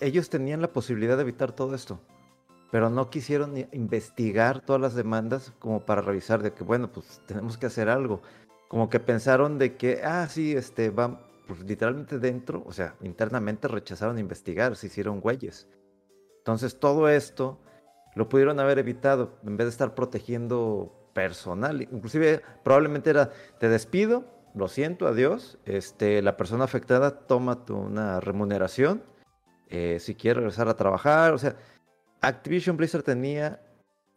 ellos tenían la posibilidad de evitar todo esto, pero no quisieron investigar todas las demandas como para revisar de que, bueno, pues tenemos que hacer algo. Como que pensaron de que, ah, sí, este, va, pues literalmente dentro, o sea, internamente rechazaron investigar, se hicieron güeyes. Entonces todo esto lo pudieron haber evitado en vez de estar protegiendo personal. Inclusive probablemente era, te despido, lo siento, adiós. Este, la persona afectada toma una remuneración eh, si quiere regresar a trabajar. O sea, Activision Blizzard tenía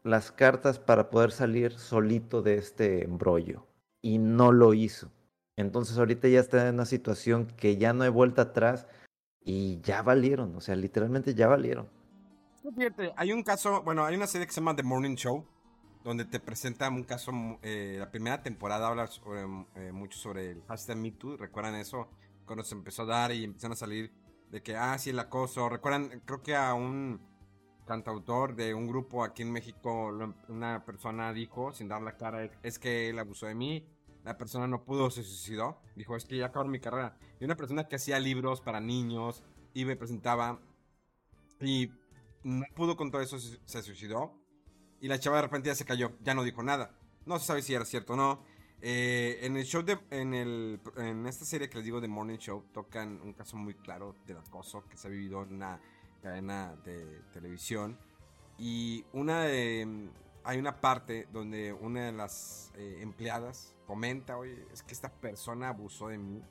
las cartas para poder salir solito de este embrollo y no lo hizo. Entonces ahorita ya está en una situación que ya no hay vuelta atrás y ya valieron, o sea, literalmente ya valieron. Hay un caso, bueno, hay una serie que se llama The Morning Show, donde te presenta un caso, eh, la primera temporada habla eh, mucho sobre el hashtag MeToo, ¿recuerdan eso? Cuando se empezó a dar y empezaron a salir de que, ah, sí, el acoso, ¿recuerdan? Creo que a un cantautor de un grupo aquí en México, una persona dijo, sin dar la cara, es que él abusó de mí, la persona no pudo, se suicidó, dijo, es que ya acabó mi carrera. Y una persona que hacía libros para niños y me presentaba y no pudo con todo eso, se suicidó y la chava de repente ya se cayó, ya no dijo nada. No se sabe si era cierto o no. Eh, en el show de. En, el, en esta serie que les digo de Morning Show, tocan un caso muy claro del acoso que se ha vivido en una cadena de televisión. Y una de. Hay una parte donde una de las eh, empleadas comenta: Oye, es que esta persona abusó de mí.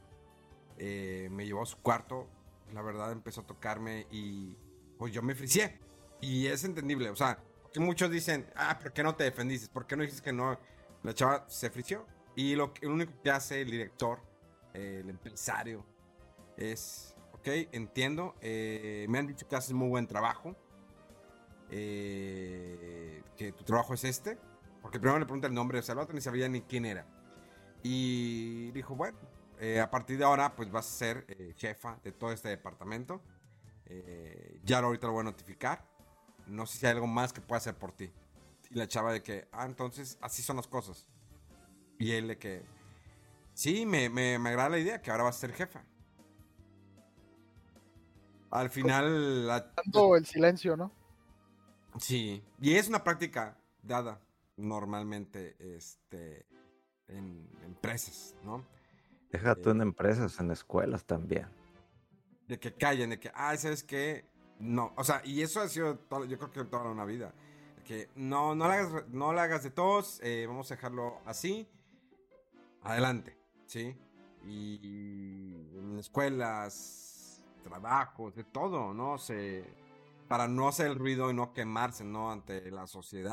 Eh, me llevó a su cuarto. La verdad empezó a tocarme y. Pues yo me fricié. Y es entendible, o sea, que muchos dicen, ah, ¿por qué no te defendiste? ¿Por qué no dices que no? La chava se frició. Y lo, único que hace el director, el empresario, es, ok, entiendo, eh, me han dicho que haces muy buen trabajo, eh, que tu trabajo es este, porque primero le pregunta el nombre, el otro ni sabía ni quién era. Y dijo, bueno, eh, a partir de ahora, pues vas a ser jefa de todo este departamento. ya ahorita lo voy a notificar no sé si hay algo más que pueda hacer por ti. Y la chava de que, ah, entonces así son las cosas. Y él de que, sí, me, me, agrada la idea que ahora va a ser jefa. al final... la- Dando el silencio, ¿no? Sí, y es una práctica dada normalmente este, en empresas, ¿no? Deja tú en empresas, en escuelas también. De que callen, de que, ah, ¿sabes qué? No, o sea, y eso ha sido, todo- yo creo que toda una vida. Que no, no, le, hagas, no le hagas de tos, eh, vamos a dejarlo así. Adelante, ¿sí? Y en escuelas, trabajos, de todo, ¿no? Se, para no hacer el ruido y no quemarse, ¿no? Ante la sociedad.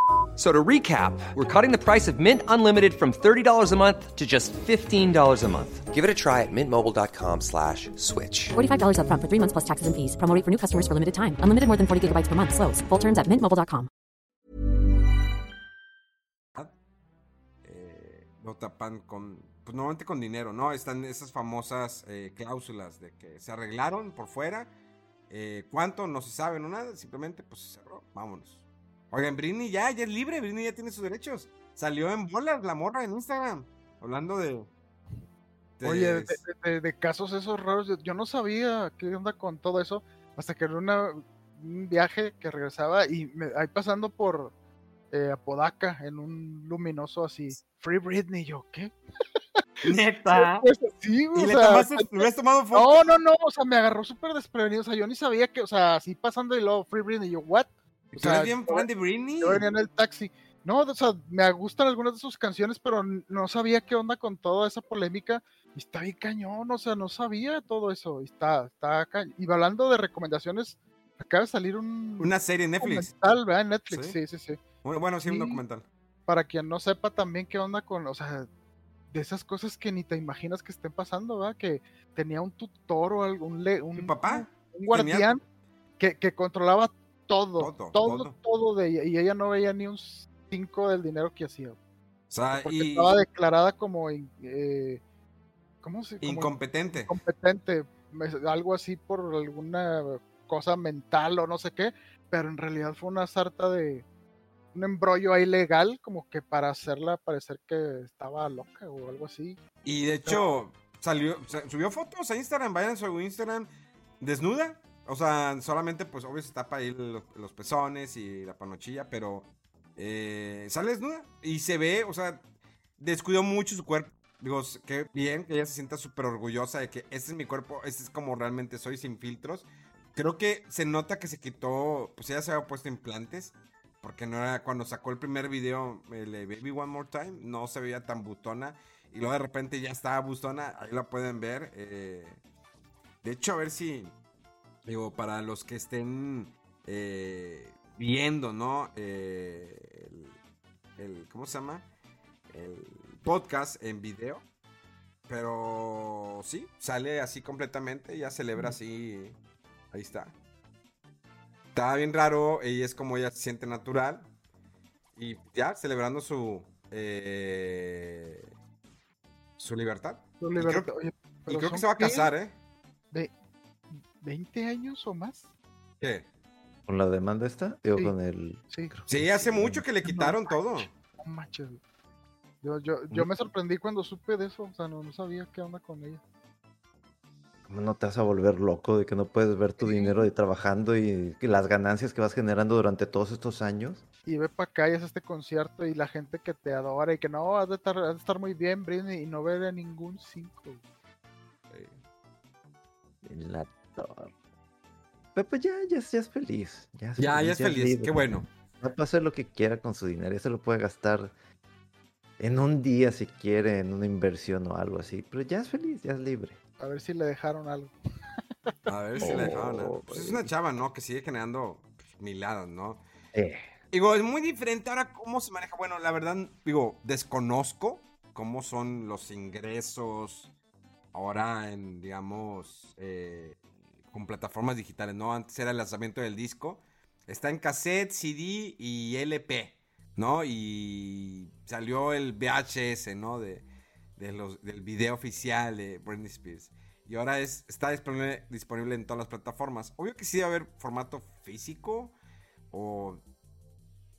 F- So to recap, we're cutting the price of Mint Unlimited from $30 a month to just $15 a month. Give it a try at mintmobile.com slash switch. $45 upfront for three months plus taxes and fees. Promo rate for new customers for limited time. Unlimited more than 40 gigabytes per month. Slows. Full terms at mintmobile.com. eh, lo tapan con, pues normalmente con dinero, ¿no? Están esas famosas eh, cláusulas de que se arreglaron por fuera. eh, ¿Cuánto? No se sabe, no nada. Simplemente, pues se cerró. Vámonos. Oigan, Britney ya, ya es libre. Britney ya tiene sus derechos. Salió en bolas la morra en Instagram. Hablando de. de- Oye, de, de- de- de casos esos raros, yo, no sabía qué onda con todo eso hasta que en una, un viaje que regresaba y me, ahí pasando por eh, Apodaca en un luminoso así, Free Britney, yo, ¿qué? Neta. Pues sí, ¿Y o le, sea, tomaste, le hubieras tomado foto? no, no, no, o sea, me agarró súper desprevenido, o sea, yo ni sabía que, o sea, así pasando y luego Free Britney, yo, ¿what? O ¿Tú sea, eres bien fan de Britney? Yo venía en el taxi. No, o sea, me gustan algunas de sus canciones, pero no sabía qué onda con toda esa polémica. Y está bien cañón, o sea, no sabía todo eso. Y está, está cañón. Y hablando de recomendaciones, acaba de salir un Una serie en Netflix. documental, ¿verdad? En Netflix, ¿Sí? sí, sí, sí. Bueno, bueno, sí, un documental. Para quien no sepa también qué onda con, o sea, de esas cosas que ni te imaginas que estén pasando, ¿verdad? Que tenía un tutor o algún le, un, ¿Tu papá? un guardián que, que controlaba todo, Todo, todo, todo. de ella. Y ella no veía ni un 5 del dinero que hacía. O sea, Porque y, estaba declarada como, eh, ¿cómo se? Como incompetente. incompetente, algo así por alguna cosa mental o no sé qué, pero en realidad fue una sarta de un embrollo ahí legal como que para hacerla parecer que estaba loca o algo así. Y de hecho, salió, sa- subió fotos a Instagram, vayan a su Instagram, desnuda. O sea, solamente, pues, obvio se tapa ahí los, pezones y la panochilla, pero eh, sale. Y se ve, o sea, descuidó mucho su cuerpo. Digo, qué bien que ella se sienta súper orgullosa de que este es mi cuerpo, este es como realmente soy, sin filtros. Creo que se nota que se quitó, pues ella se había puesto implantes. Porque no era cuando sacó el primer video, de Baby One More Time, no se veía tan butona. Y luego de repente ya estaba bustona, ahí la pueden ver. eh, de hecho, a ver si, digo, para los que estén eh, viendo, ¿no? Eh, el, el- ¿cómo se llama? El podcast en video. Pero sí, sale así completamente, ya celebra así. Ahí está. Está bien raro y es como ella se siente natural. Y ya, celebrando su. eh, su libertad. Su Y libertad. creo- Oye, Y creo que se va a casar, ¿eh? De ¿20 años o más? ¿Qué? ¿Con la demanda esta? Digo, Sí. con el... Sí. Sí, hace mucho que le quitaron todo. No manches. güey. Yo, yo, yo me sorprendí cuando supe de eso, o sea, no, no sabía qué onda con ella. ¿Cómo no te vas a volver loco de que no puedes ver tu dinero de trabajando y, y las ganancias que vas generando durante todos estos años? Y ve para acá y haces este concierto y la gente que te adora y que no, has de estar, has de estar muy bien, Britney, y no ver a ningún 5. Sí. En la Pero pues ya, ya, es- ya es feliz. Ya es Ya, ya es feliz, libre. qué bueno. Va a hacer lo que quiera con su dinero. Ya se lo puede gastar en un día si quiere, en una inversión o algo así. Pero ya es feliz, ya es libre. A ver si le dejaron algo. A ver si le dejaron. Oh, Pues es una chava, ¿no? Que sigue generando miladas, ¿no? Eh, Digo, es muy diferente ahora cómo se maneja. Bueno, la verdad, digo, desconozco cómo son los ingresos ahora en, digamos, eh, con plataformas digitales, ¿no? Antes era el lanzamiento del disco. Está en cassette, CD y LP, ¿no? Y salió el VHS, ¿no? De, de los, del video oficial de Britney Spears. Y ahora es, está disponible, disponible en todas las plataformas. Obvio que sí debe haber formato físico o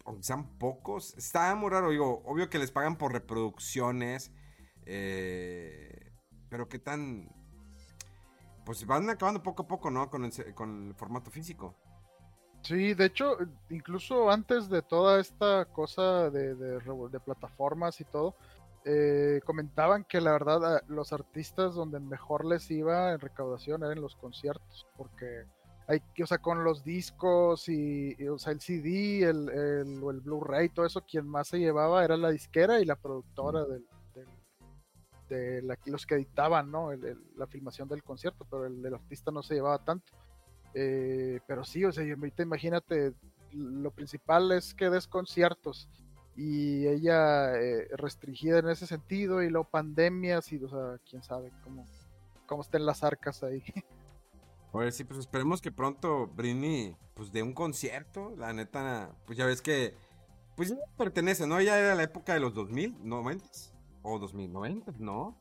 aunque sean pocos. Está muy raro, digo, obvio que les pagan por reproducciones. eh, pero qué tan... Pues van acabando poco a poco, ¿no? Con el, con el formato físico. Sí, de hecho, incluso antes de toda esta cosa de, de plataformas y todo, eh, comentaban que la verdad los artistas donde mejor les iba en recaudación eran los conciertos, porque hay o sea, con los discos y, y, o sea, el CD, el, el, el Blu-ray, todo eso, quien más se llevaba era la disquera y la productora del- la- los que editaban, ¿no? La filmación del concierto, pero el, artista no se llevaba tanto. Eh, pero sí, o sea, ahorita imagínate, lo principal es que des conciertos y ella eh, restringida en ese sentido y luego pandemias y, o sea, quién sabe cómo, cómo estén las arcas ahí. Oye, sí, pues esperemos que pronto Britney, pues de un concierto, la neta, pues ya ves que, pues ya pertenece, ¿no? Ya era la época de los 2000, 90 o 2090, ¿no?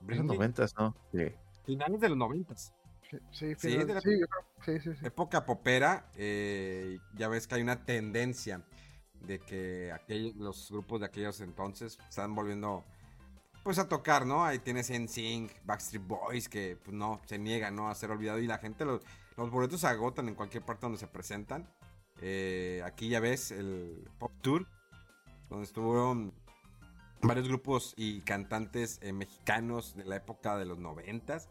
En los Britney, noventas, ¿no? Sí. finales de los 90. Sí, sí, Sí, de la- sí, yo creo- sí, sí, sí. Época popera, eh, ya ves que hay una tendencia de que aquellos, los grupos de aquellos entonces están volviendo pues a tocar, ¿no? Ahí tienes NSYNC, Backstreet Boys que pues no, se niegan, ¿no? A ser olvidado y la gente, los, los boletos se agotan en cualquier parte donde se presentan. Eh, aquí ya ves el Pop Tour, donde estuvieron varios grupos y cantantes eh, mexicanos de la época de los noventas.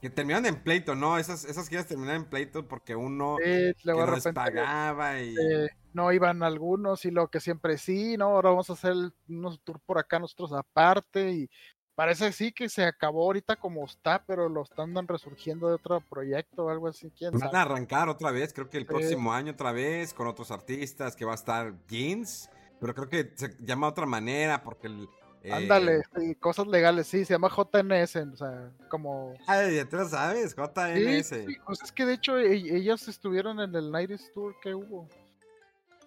Que terminaron en pleito, ¿no? Esas, esas giras terminaron en pleito porque uno Sí, que no les pagaba y... eh, no iban algunos y lo que siempre sí, ¿no? Ahora vamos a hacer unos tour por acá nosotros aparte y parece sí que se acabó ahorita como está, pero lo están resurgiendo de otro proyecto o algo así, quién Van sabe. a arrancar otra vez, creo que el Sí. próximo año otra vez, con otros artistas, que va a estar Jeans, pero creo que se llama de otra manera, porque el... eh, Ándale, sí, cosas legales, sí, se llama JNS, o sea, como... Ay, ya te lo sabes, Sí, JNS. sí, pues es que de hecho e- ellas estuvieron en el 90s Tour que hubo.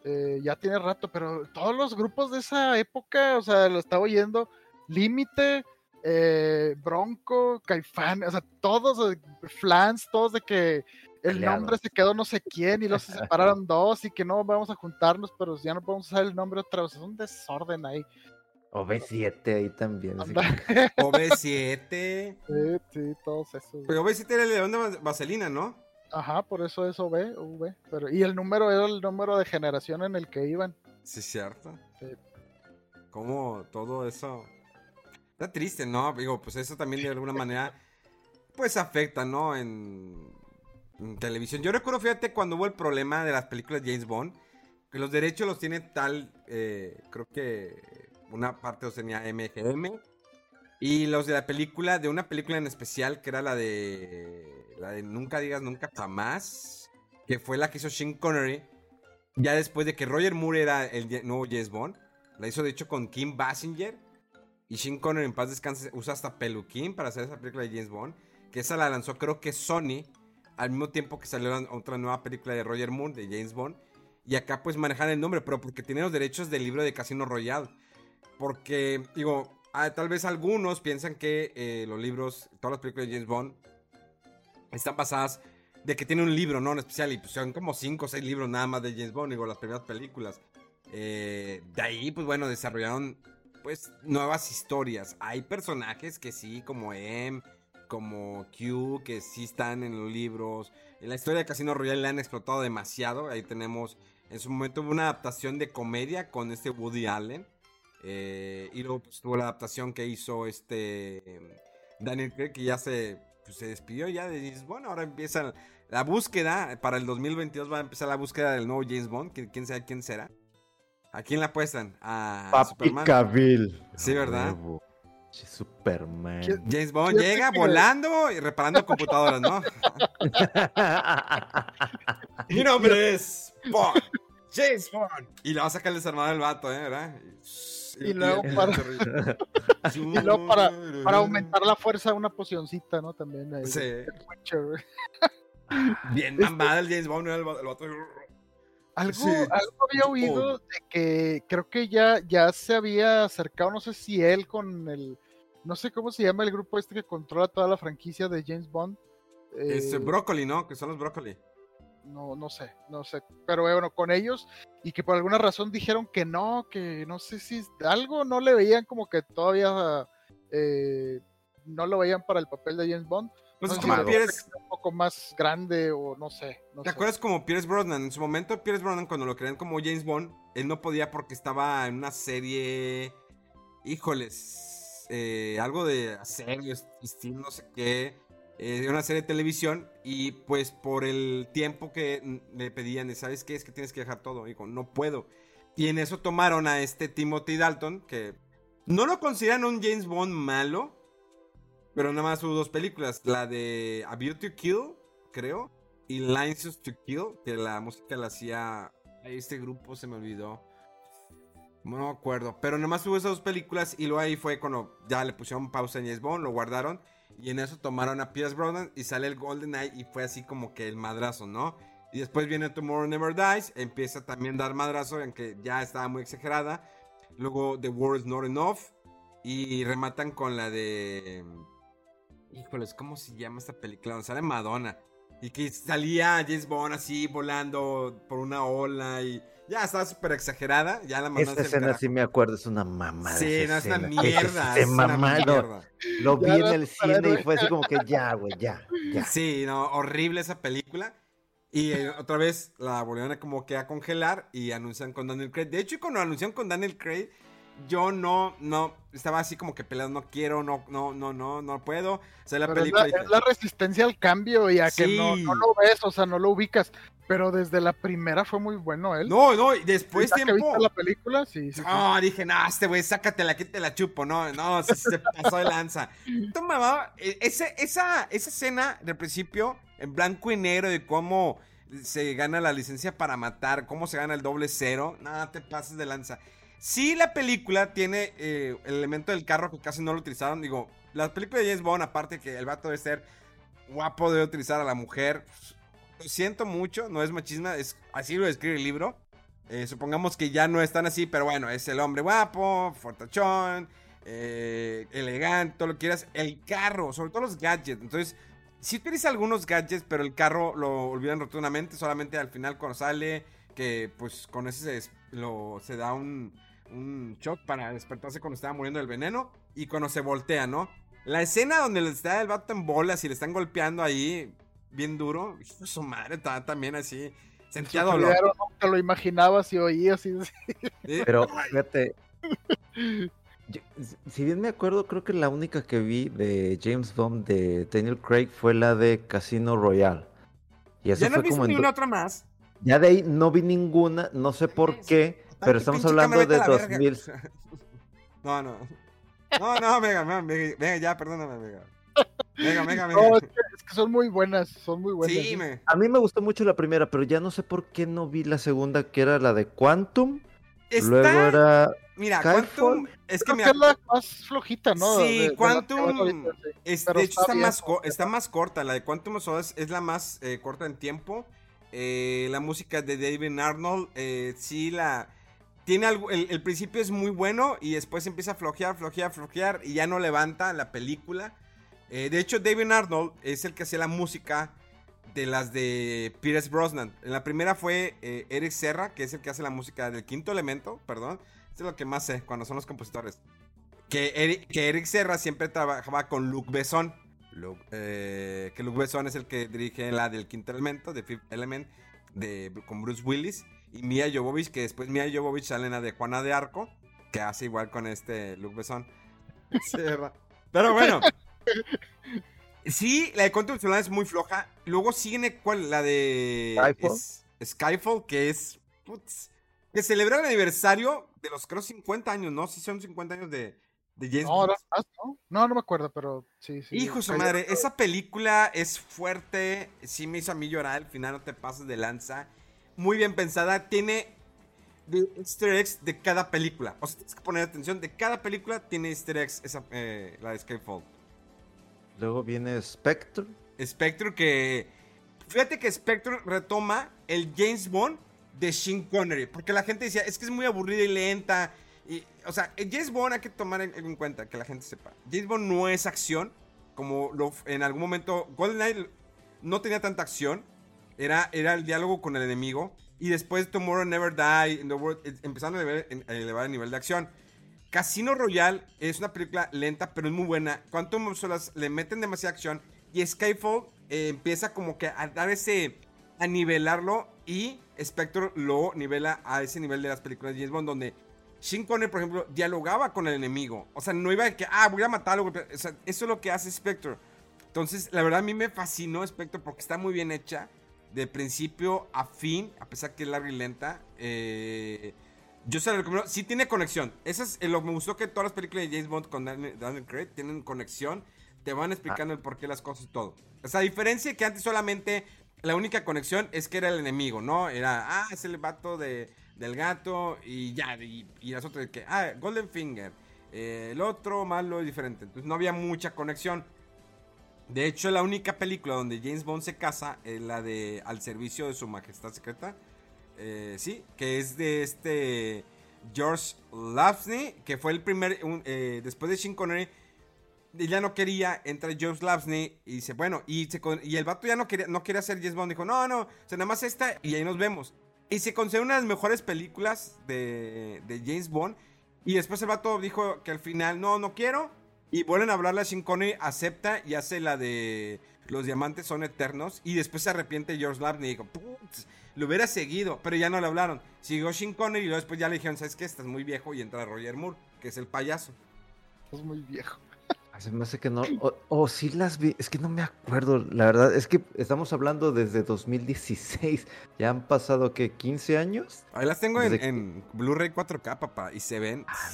Eh, ya tiene rato, pero todos los grupos de esa época, o sea, lo estaba oyendo, Límite, eh, Bronco, Caifán, o sea, todos, eh, Flans, todos de que el nombre se quedó no sé quién y los se separaron dos y que no vamos a juntarnos, pero ya no podemos usar el nombre otra vez, es un desorden ahí. O B7 ahí también. así que- OB7. Sí, sí, todos esos. Pero OB7 era el león de Vas- Vaselina, ¿no? Ajá, por eso es OV, V. Pero, y el número era el número de generación en el que iban. Sí, cierto. Sí. Como todo eso. Está triste, ¿no? Digo, pues eso también de alguna manera. Pues afecta, ¿no? En, televisión. Yo recuerdo, fíjate, cuando hubo el problema de las películas de James Bond. Que los derechos los tiene tal. eh, creo que una parte los tenía MGM. Y los de la película, de una película en especial, que era la de. La de Nunca digas nunca jamás. Que fue la que hizo Sean Connery. Ya después de que Roger Moore era el nuevo James Bond. La hizo de hecho con Kim Basinger. Y Sean Connery en paz descanse usa hasta peluquín para hacer esa película de James Bond. Que esa la lanzó creo que Sony. Al mismo tiempo que salió otra nueva película de Roger Moore, de James Bond. Y acá pues manejan el nombre, pero porque tienen los derechos del libro de Casino Royale. Porque, digo, ah, tal vez algunos piensan que eh, los libros, todas las películas de James Bond, están basadas de que tiene un libro, ¿no? En especial, y pues son como 5 o 6 libros nada más de James Bond, digo, las primeras películas. Eh, de ahí, pues bueno, desarrollaron pues nuevas historias. Hay personajes que sí, como M, como Q, que sí están en los libros. En la historia de Casino Royale la han explotado demasiado. Ahí tenemos, en su momento hubo una adaptación de comedia con este Woody Allen. Eh, y luego pues, tuvo la adaptación que hizo este em, Daniel Craig, que ya se, pues, se despidió ya de James Bond. Ahora empieza la búsqueda. Para el 2022 va a empezar la búsqueda del nuevo James Bond. ¿Quién, quién sabe quién será? ¿A quién la apuestan? A Papi Superman. Cavill. Sí, ¿verdad? Superman. ¿Quién- James Bond llega que- volando y reparando computadoras, ¿no? Mi nombre es Bond. James Bond. Y le va a sacar el desarmador al vato, ¿eh? ¿verdad? Y luego para- Y luego para, para aumentar la fuerza, una pocioncita, ¿no? También. ahí, Sí. el Witcher. Bien mamada el James Bond, ¿no? el, el vato. Algo, Sí, algo había oído de que creo que ya, ya se había acercado, no sé si él con el, no sé cómo se llama el grupo este que controla toda la franquicia de James Bond. Es eh, brócoli, ¿no? Que son los brócoli. no, no sé, no sé, pero bueno, con ellos y que por alguna razón dijeron que no, que no sé si algo no le veían como que todavía eh, no lo veían para el papel de James Bond. Pues No es sé como Pierce, un poco más grande o no sé. No ¿Te sé. acuerdas como Pierce Brosnan? En su momento, Pierce Brosnan, cuando lo creían como James Bond, él no podía porque estaba en una serie. Híjoles. Eh, algo de serio, estilo, no sé qué. eh, de una serie de televisión. Y pues por el tiempo que le pedían, ¿sabes qué? Es que tienes que dejar todo. Dijo, no puedo. Y en eso tomaron a este Timothy Dalton, que no lo consideran un James Bond malo. Pero nada más hubo dos películas. La de A to Kill, creo. Y License to Kill, que la música la hacía. Este grupo se me olvidó. No me acuerdo. Pero nada más hubo esas dos películas. Y luego ahí fue cuando ya le pusieron pausa en James Bond, lo guardaron. Y en eso tomaron a Pierce Brosnan y sale el Golden Eye. Y fue así como que el madrazo, ¿no? Y después viene Tomorrow Never Dies. Empieza también a dar madrazo, aunque ya estaba muy exagerada. Luego The War is Not Enough. Y rematan con la de. Híjoles, ¿cómo se llama esta película? Sale Madonna. Y que salía James Bond así volando por una ola y ya estaba súper exagerada. Ya la Esta escena carajo. sí me acuerdo, es una mamada. Sí, esa no, es una mierda. Se es una mamaron. mierda. Lo vi en el cine y fue así como que ya, güey, ya, ya. Sí, no, horrible esa película. Y eh, otra vez la volvieron a como que a congelar y anuncian con Daniel Craig. De hecho, cuando anunciaron con Daniel Craig, yo no, no, estaba así como que peleado, no quiero, no, no, no, no, no puedo. O sea, la Pero es película la, dije, es la resistencia al cambio y a que no, lo ves, o sea, no lo ubicas. Pero desde la primera fue muy bueno él. No, no, y después que tiempo. viste la película, sí, sí, sí. No, dije, no, este güey, sácatela, aquí te la chupo. No, no, se, se pasó de lanza. Tomaba ese, esa, esa escena del principio en blanco y negro de cómo se gana la licencia para matar, cómo se gana el doble cero. No, te pases de lanza. Sí, la película tiene eh, el elemento del carro que casi no lo utilizaron. Digo, la película de James Bond, aparte que el vato debe ser guapo, debe utilizar a la mujer. Lo siento mucho, no es machismo, es, así lo describe el libro. Eh, supongamos que ya no están así, pero bueno, es el hombre guapo, fortachón, eh, elegante, todo lo que quieras. El carro, sobre todo los gadgets. Entonces, sí utiliza algunos gadgets, pero el carro lo olvidan rotundamente. Solamente al final cuando sale, que pues con ese lo, se da un, un shock para despertarse cuando estaba muriendo del veneno. Y cuando se voltea, ¿no? La escena donde le está el vato en bolas y le están golpeando ahí bien duro. hijo Su madre está también así. Sentía dolor. Claro, no te lo imaginabas y oías y Eh, Pero fíjate, yo- si bien me acuerdo, creo que la única que vi de James Bond de Daniel Craig fue la de Casino Royale. Y eso ya no fue como ni una otra más. Ya de ahí no vi ninguna, no sé por qué, pero estamos hablando de vete a la verga. 2000. No, no. No, no, Mega, Mega, Mega, Mega, ya, perdóname, Mega. Mega, Mega, Mega. No, es que, es son muy buenas, son muy buenas. Sí, me. A mí me gustó mucho la primera, pero ya no sé por qué no vi la segunda, que era la de Quantum. Está, Luego era mira, Skyfall. Quantum, es que mira, que es la más flojita, ¿no? Sí, De- de Quantum ahorita, sí. es- de hecho está está más, está más corta, la de Quantum Solace es la más eh, corta en tiempo. Eh, la música de David Arnold, eh, sí, la... Tiene el, principio es muy bueno y después empieza a flojear, flojear, flojear y ya no levanta la película. Eh, de hecho, David Arnold es el que hacía la música de las de Pierce Brosnan. En la primera fue eh, Eric Serra, que es el que hace la música del quinto elemento, perdón. Esto es lo que más sé cuando son los compositores. Que Eric, Serra siempre trabajaba con Luc Besson. Luc- eh, que Luc Besson es el que dirige la del quinto elemento, de Fifth Element, de, con Bruce Willis. Y Mia Jovovich, que después Mia Jovovich sale en la de Juana de Arco, que hace igual con este Luc Besson. Pero bueno. Sí, la de Quantum Solar es muy floja. Luego sigue ¿cuál? la de Skyfall. es- Skyfall, que es putz, que celebra el aniversario de los creo 50 años, ¿no? Sí son 50 años de, de James No, Bond. ¿no? No, no me acuerdo, pero sí, sí. Hijo de su madre, esa película es fuerte, sí me hizo a mí llorar, al final no te pases de lanza. Muy bien pensada, tiene easter eggs de cada película. O sea, tienes que poner atención, de cada película tiene easter eggs, esa, eh, la de Skyfall. Luego viene Spectre. Spectre que... Fíjate que Spectre retoma el James Bond de Sean Connery. Porque la gente decía, es que es muy aburrida y lenta. Y, o sea, James Bond hay que tomar en, en cuenta, que la gente sepa. James Bond no es acción, como lo, en algún momento GoldenEye no tenía tanta acción. Era, era el diálogo con el enemigo. Y después Tomorrow Never Die, eh, empezaron a elevar, a elevar el nivel de acción. Casino Royale es una película lenta, pero es muy buena. Quantum of Solace le meten demasiada acción. Y Skyfall eh, empieza como que a dar ese. a nivelarlo. Y Spectre lo nivela a ese nivel de las películas de James Bond, donde Sean Connery, por ejemplo, dialogaba con el enemigo. O sea, no iba a que, ah, voy a matarlo. O sea, eso es lo que hace Spectre. Entonces, la verdad, a mí me fascinó Spectre porque está muy bien hecha. De principio a fin, a pesar que es larga y lenta. Eh, yo se la recomiendo. Sí tiene conexión. Eso es eh, lo que me gustó que todas las películas de James Bond con Daniel, Daniel Craig tienen conexión. Te van explicando el porqué las cosas y todo. O sea, a diferencia que antes solamente la única conexión es que era el enemigo, ¿no? Era, ah, es el vato de, del gato y ya. Y, y las otras, que, ah, Golden Finger. Eh, el otro malo es diferente. Entonces no había mucha conexión. De hecho, la única película donde James Bond se casa es la de Al servicio de su majestad secreta. Eh, sí, que es de este George Lazenby, que fue el primer, un, eh, después de Sean Connery, ella no quería, entra George Lazenby y dice, bueno, y, se, y, el vato ya no quería, no quería hacer James Bond, dijo, no, no, o nada más esta y ahí nos vemos. Y se considera una de las mejores películas de, de James Bond. Y después el vato dijo que al final, no, no quiero. Y vuelven a hablarle a Sean Connery, acepta y hace la de Los diamantes son eternos. Y después se arrepiente George Lazenby y dijo, putz, lo hubiera seguido, pero ya no le hablaron. Siguió Sean Connery y luego después ya le dijeron, ¿sabes qué? Estás muy viejo y entra Roger Moore, que es el payaso. Es muy viejo. Se me hace que no. O, o sí las vi. Es que no me acuerdo. La verdad es que estamos hablando desde 2016. Ya han pasado, ¿qué? ¿15 años? Ahí las tengo en, Desde que- en Blu-ray 4K, papá. Y se ven. Ah,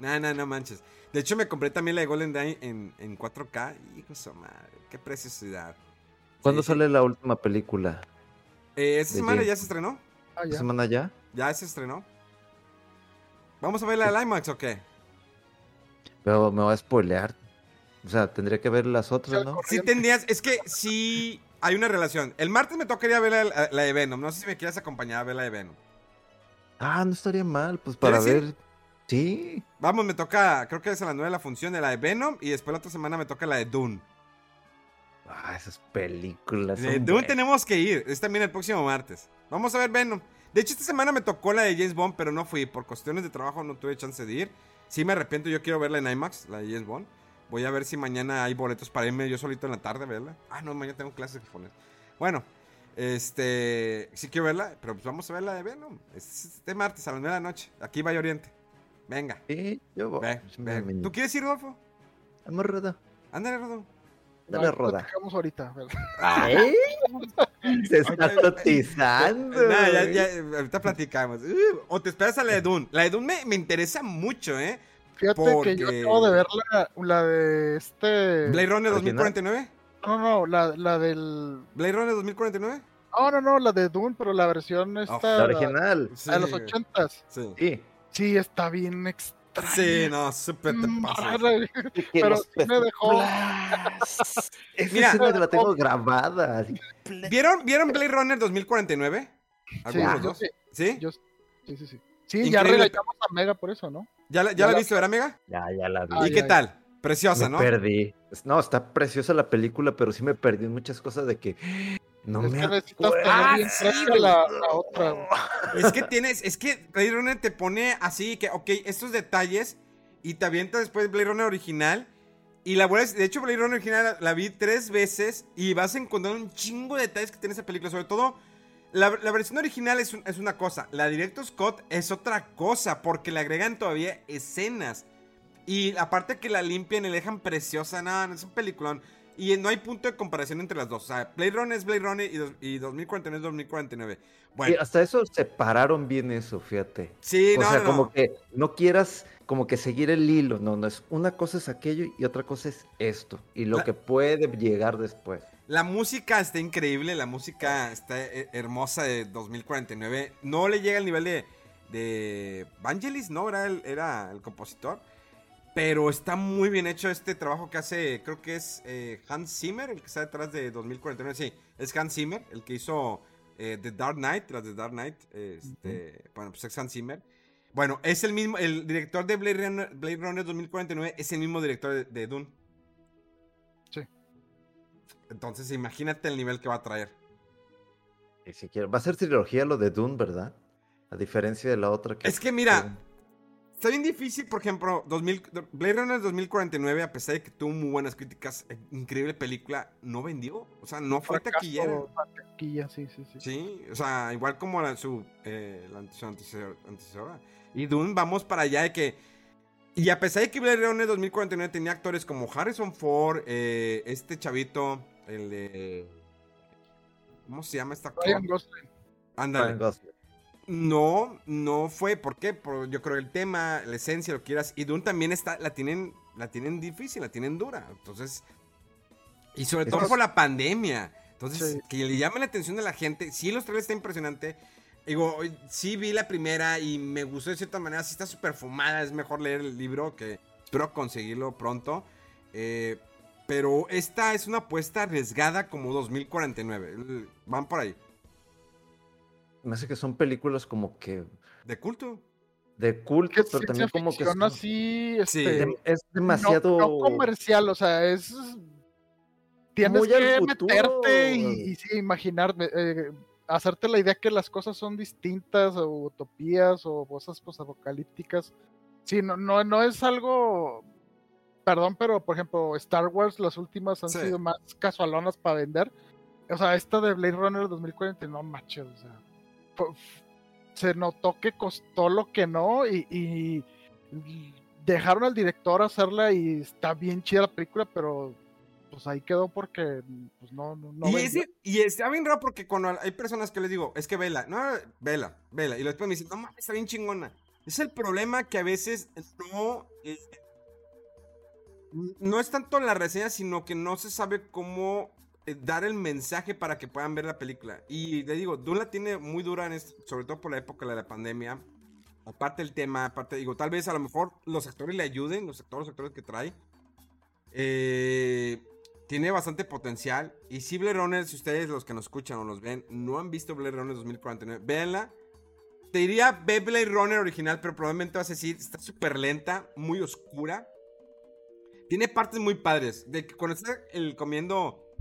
No, no, no manches. De hecho, me compré también la de Golden Eye en, en 4K. Hijo de su madre. Qué preciosidad. ¿Cuándo Sí, sale la última película? Eh, ¿Esta semana James ya se estrenó? Ah, ¿Esta ya. semana ya? ¿Ya se estrenó? ¿Vamos a ver la de IMAX o qué? Pero me va a spoilear. O sea, tendría que ver las otras, ¿no? Sí tendrías, es que sí hay una relación. El martes me tocaría ver la, la de Venom. No sé si me quieres acompañar a ver la de Venom. Ah, no estaría mal, pues para ¿Quieres ir? Sí. Vamos, me toca, creo que es a las 9 de la función de la de Venom y después la otra semana me toca la de Dune. Ah, esas películas. De Dune buenas. tenemos que ir, es también el próximo martes. Vamos a ver Venom. De hecho, esta semana me tocó la de James Bond, pero no fui. Por cuestiones de trabajo no tuve chance de ir. Sí me arrepiento, yo quiero verla en IMAX, la de James Bond. Voy a ver si mañana hay boletos para irme yo solito en la tarde a verla. Ah, no, mañana tengo clases de japonés. Bueno, este, sí quiero verla, pero pues vamos a ver la de Venom. Es este martes a las 9 de la noche, aquí Valle Oriente. Venga, Sí, yo voy. ve, ve. ¿Tú quieres ir, Rodolfo? Vamos, Roda. Ándale, Rodolfo. Dale, No, Roda. platicamos ahorita, ¿verdad? ¿Eh? Se está cotizando. Nah, ya, ya, ahorita platicamos. Uh, o te esperas a la de Dune. La de Dune me, me interesa mucho, ¿eh? Fíjate que yo acabo de ver la, la de este. Blade Runner ¿Original? 2049. No, no, la, la del. Blade Runner 2049. No, no, no, la de Dune, pero la versión esta. La la- original. Sí, la de los ochentas. Sí. Sí. Sí, está bien extraña. Sí, no, súper te Mm, rara, Pero sí me dejó. Esa Mira. escena la tengo grabada. ¿Vieron, ¿Vieron Blade Runner 2049? Sí, ¿Algunos yo dos? sí, ¿Sí? yo- sí, sí, sí. Sí, ya Increíble. regañamos a Mega por eso, ¿no? ¿Ya, la- ya ya la la- viste, verdad, amiga? Ya, ya la vi. ¿Y ya, qué ya. tal? Preciosa, me ¿no? perdí. No, está preciosa la película, pero sí me perdí en muchas cosas de que no es me que necesitas bien Ah, sí, fresca güey. la, la otra. güey. Es que tienes, es que Blade Runner te pone así que, ok, estos detalles y te avienta después Blade Runner original. Y la vuelves, de hecho Blade Runner original la, la vi tres veces y vas a encontrar un chingo de detalles que tiene esa película. Sobre todo, la, la versión original es, un- es una cosa, la Director Scott es otra cosa porque le agregan todavía escenas. Y aparte que la limpian y la dejan preciosa, no, no, es un peliculón. Y no hay punto de comparación entre las dos. O sea, Blade Runner es Blade Runner y, dos- y 2049 es 2049. Bueno, hasta eso separaron bien eso, fíjate. sí, o no, sea, no, como no. que no quieras como que seguir el hilo, no, no es una cosa es aquello y otra cosa es esto y lo La- que puede llegar después. La música está increíble, la música está eh, hermosa de 2049. No le llega al nivel de, de Vangelis, ¿no? Era el, era el compositor. Pero está muy bien hecho este trabajo que hace, creo que es eh, Hans Zimmer, el que está detrás de 2049. Sí, es Hans Zimmer, el que hizo eh, The Dark Knight, las de Dark Knight, este, bueno, pues es Hans Zimmer. Bueno, es el mismo, el director de Blade Runner, Blade Runner 2049 es el mismo director de, de Dune. Sí. Entonces, imagínate el nivel que va a traer. Y si quiero- Va a ser trilogía lo de Dune, ¿verdad? A diferencia de la otra que... Es que mira, está bien difícil, por ejemplo, 2000, Blade Runner 2049, a pesar de que tuvo muy buenas críticas, eh, increíble película, no vendió. O sea, no fue Fracaso, taquillera. taquilla, sí, sí, sí. Sí, o sea, igual como la, su, eh, la antecesora. Y Dune, vamos para allá de que. Y a pesar de que Blade Runner 2049 tenía actores como Harrison Ford, eh, este chavito, el de. ¿Cómo se llama esta actor? Ryan Gosling. Ándale. Ryan Gosling. No, no fue. ¿Por qué? Por, yo creo el tema, la esencia, lo que quieras. Y Dune también está, la tienen, la tienen difícil, la tienen dura. Entonces. Y sobre todo por la pandemia. Entonces, Sí. que le llamen la atención de la gente. Sí, los trailers está impresionante. Digo, sí vi la primera y me gustó de cierta manera. Sí está súper fumada. Es mejor leer el libro que espero conseguirlo pronto. Eh, pero esta es una apuesta arriesgada como 2049. El- Van por ahí. Me hace que son películas como que De culto. de culto, pero también como que son- así, Sí. este, es demasiado... no, comercial, o sea, es tienes Muy que meterte y, y sí, imaginar, eh, hacerte la idea que las cosas son distintas o utopías o cosas posapocalípticas. Sí, no, no, no es algo, perdón, pero por ejemplo, Star Wars, las últimas han Sí. sido más casualonas para vender. O sea, esta de Blade Runner 2040, no manches, o sea, se notó que costó lo que no y, y dejaron al director hacerla y está bien chida la película, pero pues ahí quedó porque pues no, no, no y, ese- y está bien raro porque cuando hay personas que les digo, es que vela, no, vela, vela. Y después me dicen, no mames, está bien chingona. Es el problema que a veces no. eh, no es tanto la reseña, sino que no se sabe cómo dar el mensaje para que puedan ver la película. Y le digo, Dune la tiene muy dura, en este- sobre todo por la época de la pandemia. Aparte el tema, aparte, digo, tal vez a lo mejor los actores le ayuden, los actores, los actores que trae. Eh, tiene bastante potencial. Y si Blade Runner, si ustedes los que nos escuchan o nos ven, no han visto Blade Runner 2049, véanla. Te diría ve Blade Runner original, pero probablemente vas a decir, está súper lenta, muy oscura. Tiene partes muy padres. De que cuando está el comiendo.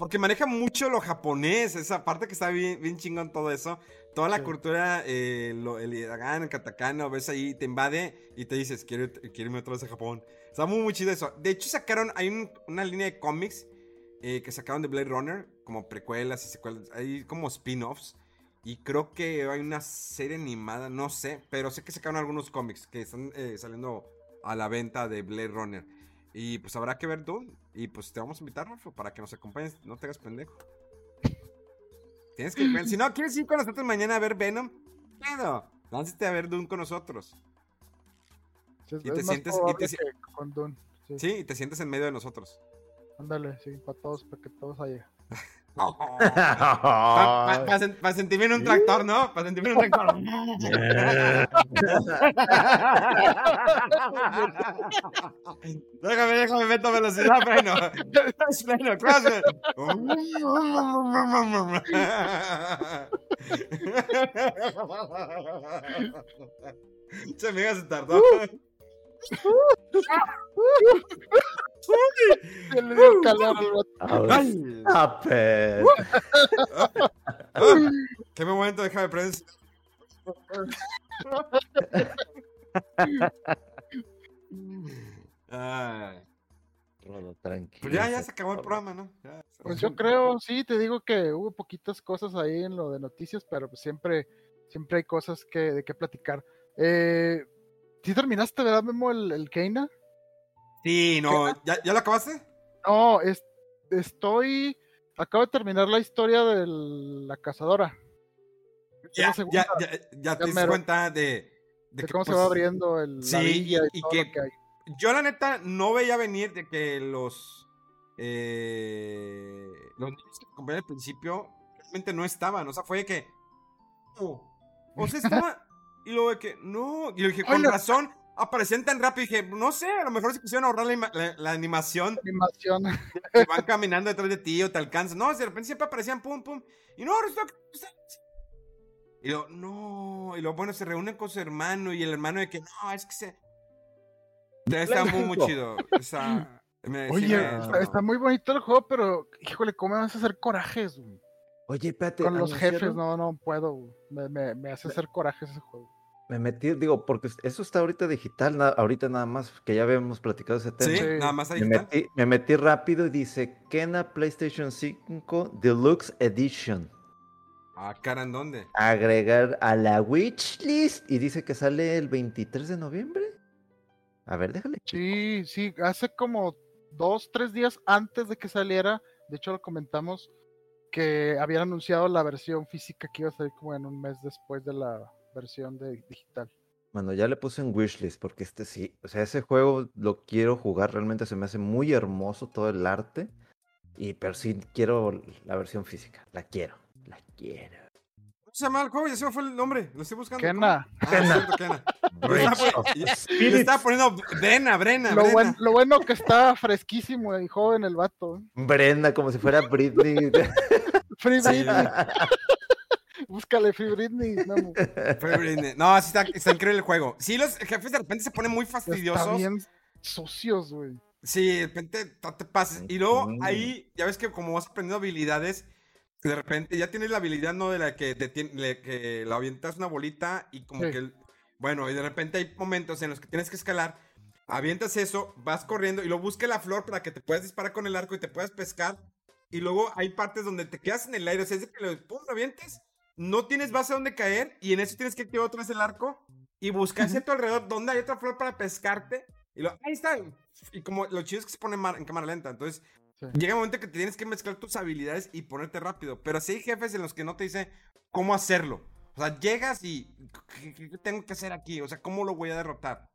Porque maneja mucho lo japonés, esa parte que está bien, bien chingón todo eso. Toda la Sí. cultura, eh, lo- el hiragana, el katakana, ves ahí, te invade y te dices, quiero, quiero irme otra vez a Japón. Está muy, muy chido eso. De hecho, sacaron, hay un- una línea de cómics eh, que sacaron de Blade Runner, como precuelas y secuelas, hay como spin-offs. Y creo que hay una serie animada, no sé, pero sé que sacaron algunos cómics que están eh, saliendo a la venta de Blade Runner. Y pues habrá que ver Dune. Y pues te vamos a invitar, Rolfo, para que nos acompañes. No te hagas pendejo. Tienes que ver. Si no, ¿quieres ir con nosotros mañana a ver Venom? Claro. Lánzate a ver Dune con nosotros. Sí, y te sientes- y te si- que con Dune, sí. Sí, y te sientes en medio de nosotros. Ándale, sí, para todos, para que todos haya. Para sentirme en un tractor, ¿no? Para sentirme en un tractor. déjame, déjame, meto velocidad, freno. Freno, clase. Se me se tardó. Se le dio calor al. Ah, Qué momento. Ay, Rodo, tranquilo. pues ya, ya se acabó el programa, ¿no? Ya. Pues yo creo, sí, te digo que hubo poquitas cosas ahí en lo de noticias, pero pues siempre, siempre hay cosas que, de qué platicar. Eh, ¿Sí terminaste, verdad, Memo, el, el Keina? Sí, no, ¿ya, ¿ya lo acabaste? No, es- estoy, acabo de terminar la historia de la cazadora. Ya, segunda. ya, ya, ya te diste mero. cuenta de, de De que, cómo se pues, va abriendo el, sí, la villa y, y todo que- lo que hay. Yo la neta no veía venir de que los eh, los niños que acompañaban al principio realmente no estaban, o sea, fue de que oh, o sea, estaba y luego de que no, y yo dije, con Hola. razón, aparecían tan rápido. Dije, no sé, a lo mejor se quisieron ahorrar la, ima- la- la animación. Animación. que van caminando detrás de ti o te alcanzan. No, de repente siempre aparecían pum, pum. Y no, resulta que. Y luego, no. Y luego, bueno, se reúnen con su hermano. Y el hermano de que, no, es que se. Está muy, muy chido. Está- me- sí Oye, me- está, está muy bonito el juego, pero híjole, ¿cómo me vas a hacer corajes? güey? Oye, espérate. Con los jefes, no, no puedo. güey. Me, me, me hace hacer corajes ese juego. Me metí, digo, porque eso está ahorita digital, na- ahorita nada más, que ya habíamos platicado ese tema. Sí, nada más ahí Me está. metí, me metí rápido y dice Kena PlayStation 5 Deluxe Edition. Ah, cara, ¿en dónde? Agregar a la wishlist y dice que sale el 23 de noviembre. A ver, déjale. Sí, sí, hace como dos, tres días antes de que saliera, de hecho lo comentamos, que habían anunciado la versión física que iba a salir como en un mes después de la versión de digital. Bueno, ya le puse en wishlist porque este sí, o sea, ese juego lo quiero jugar, realmente se me hace muy hermoso todo el arte. Y pero sí quiero la versión física, la quiero, la quiero. ¿Cómo se llama el juego? Ya se me fue el nombre. Lo estoy buscando. Kena. Ah, es cierto, Kena. Yo estaba, poniendo Brena, Brena, Lo, Brena. buen- lo bueno que está fresquísimo y joven el vato. Brenda, como si fuera Britney. Free Sí, Britney. Búscale Free Britney. Memo. Fue Britney. No, sí está, está increíble el juego. Sí, los jefes de repente se ponen muy Está fastidiosos. bien sucios, güey. Sí, de repente no te pases. Y luego ahí, ya ves que como vas aprendiendo habilidades, de repente ya tienes la habilidad, ¿no? De la que te tien- le- que la avientas una bolita y como Sí. que... Bueno, y de repente hay momentos en los que tienes que escalar, avientas eso, vas corriendo y lo busca la flor para que te puedas disparar con el arco y te puedas pescar. Y luego hay partes donde te quedas en el aire, o sea, es de que lo, pum, lo avientes, no tienes base donde caer y en eso tienes que activar otra vez el arco y buscar hacia tu alrededor donde hay otra flor para pescarte. Y lo, ahí está. Y como lo chido es que se pone en mar- en cámara lenta. Entonces, Sí. llega un momento que te tienes que mezclar tus habilidades y ponerte rápido. Pero sí hay jefes en los que no te dice cómo hacerlo. O sea, llegas y. ¿Qué, tengo que hacer aquí? O sea, ¿cómo lo voy a derrotar?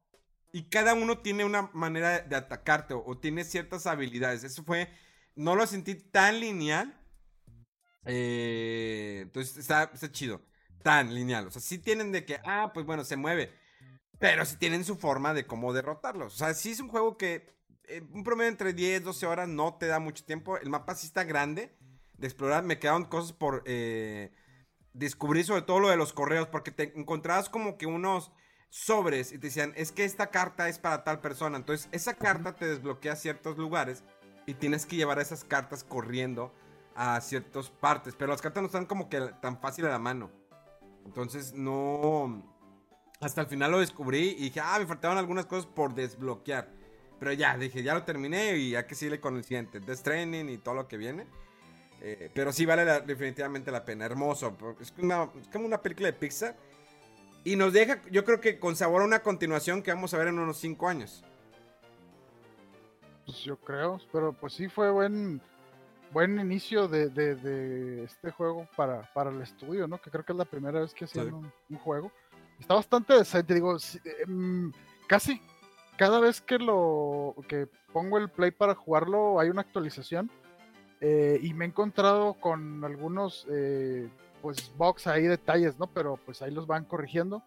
Y cada uno tiene una manera de atacarte o, o tiene ciertas habilidades. Eso fue. No lo sentí tan lineal. Eh, entonces está, está chido. Tan lineal. O sea, sí tienen de que, ah, pues bueno, se mueve. Pero sí tienen su forma de cómo derrotarlos. O sea, sí es un juego que eh, un promedio entre 10, 12 horas no te da mucho tiempo. El mapa sí está grande de explorar. Me quedaron cosas por eh, descubrir, sobre todo lo de los correos, porque te encontrabas como que unos sobres y te decían, es que esta carta es para tal persona. Entonces, esa carta te desbloquea ciertos lugares y tienes que llevar esas cartas corriendo a ciertas partes. Pero las cartas no están como que tan fácil a la mano. Entonces, no. Hasta el final lo descubrí y dije, ah, me faltaban algunas cosas por desbloquear. Pero ya, dije, ya lo terminé y ya que sigue con el siguiente. Death Stranding y todo lo que viene. Eh, pero sí vale definitivamente la pena. Hermoso. Es como una película de Pixar. Y nos deja, yo creo que con sabor a una continuación que vamos a ver en unos 5 años. Pues yo creo, pero pues sí fue buen buen inicio de, de- de este juego para, para el estudio, ¿no? Que creo que es la primera vez que hacían Sí. un, un juego. Está bastante decente, digo, sí, em, casi cada vez que lo que pongo el play para jugarlo hay una actualización eh, y me he encontrado con algunos eh, pues bugs ahí, detalles, ¿no? Pero pues ahí los van corrigiendo.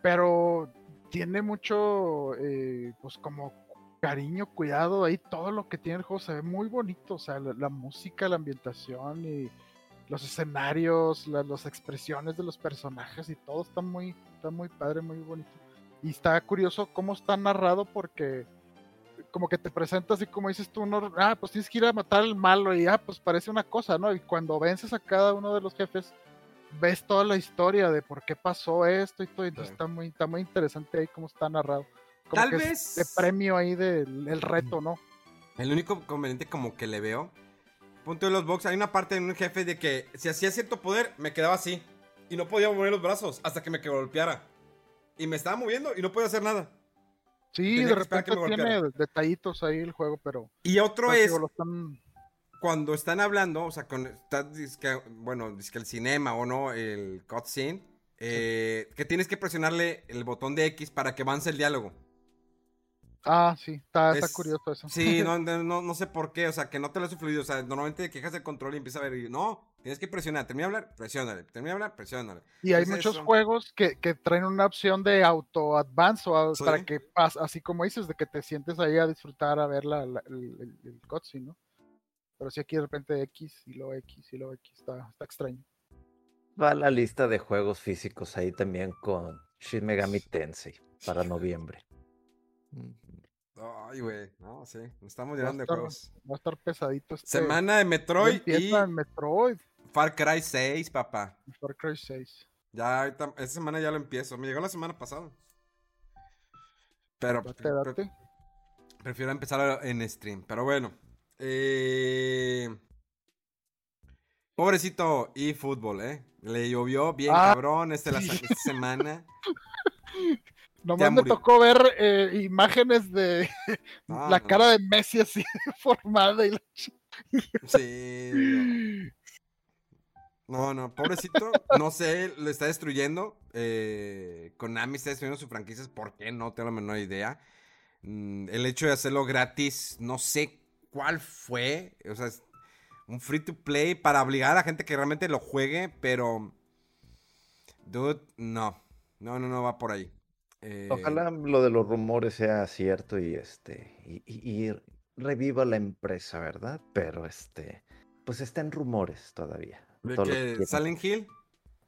Pero tiene mucho, eh, pues como cariño, cuidado, ahí todo lo que tiene el juego se ve muy bonito, o sea, la, la música, la ambientación y los escenarios, la- las expresiones de los personajes y todo está muy, está muy padre, muy bonito. Y está curioso cómo está narrado porque como que te presenta así como dices tú, no, ah, pues tienes que ir a matar al malo y ah, pues parece una cosa, ¿no? Y cuando vences a cada uno de los jefes, ves toda la historia de por qué pasó esto y todo, y entonces Sí. está muy, está muy interesante ahí cómo está narrado. Como Tal que vez- de premio ahí del el reto, ¿no? El único conveniente como que le veo. Punto de los box, hay una parte en un jefe de que si hacía cierto poder, me quedaba así. Y no podía mover los brazos hasta que me que golpeara. Y me estaba moviendo y no podía hacer nada. Sí, Tenía de que esperar que repente tiene detallitos ahí el juego, pero... Y otro es están- cuando están hablando, o sea, con, está, dizque, bueno, que el cinema o no, el cutscene, eh, que tienes que presionarle el botón de X para que avance el diálogo. Ah, sí, está, está Es- curioso eso. Sí, no, no, no, no sé por qué, o sea, que no te lo hace fluido, o sea, normalmente te quejas el control y empieza a ver, y no, Tienes que presionar. Termina de hablar, presiónale. Termina de hablar, presiónale. Y hay muchos eso. juegos que, que traen una opción de auto advance o Sí. para que pas, así como dices, de que te sientes ahí a disfrutar, a ver la, la- el, el, el cutscene, ¿no? Pero si aquí de repente X y luego X y luego X, está, está extraño. Va la lista de juegos físicos ahí también con Shin Megami Tensei para noviembre. Ay, güey. No, sí. Nos estamos llenando de juegos. Va a estar pesadito este. Semana de Metroid y Metroid, Far Cry 6, papá. Far Cry 6. Ya, ahorita, esta semana ya lo empiezo. Me llegó la semana pasada. Pero Date, pre- date. prefiero empezar en stream. Pero bueno. Eh... Pobrecito y fútbol, ¿eh? Le llovió bien Ah, cabrón este, la, esta semana. Nomás me tocó ver eh, imágenes de No, la no. cara de Messi así formada y la Sí. No, no, pobrecito. No sé, lo está destruyendo. Eh, Konami está destruyendo sus franquicias. ¿Por qué? No tengo la menor idea. Mm, el hecho de hacerlo gratis, no sé cuál fue. O sea, es un free to play para obligar a la gente que realmente lo juegue, pero. Dude, no. No, no, no va por ahí. Eh, Ojalá lo de los rumores sea cierto y este y, y- y reviva la empresa, ¿verdad? Pero este, pues está en rumores todavía. ¿De que que quiera. Silent Hill?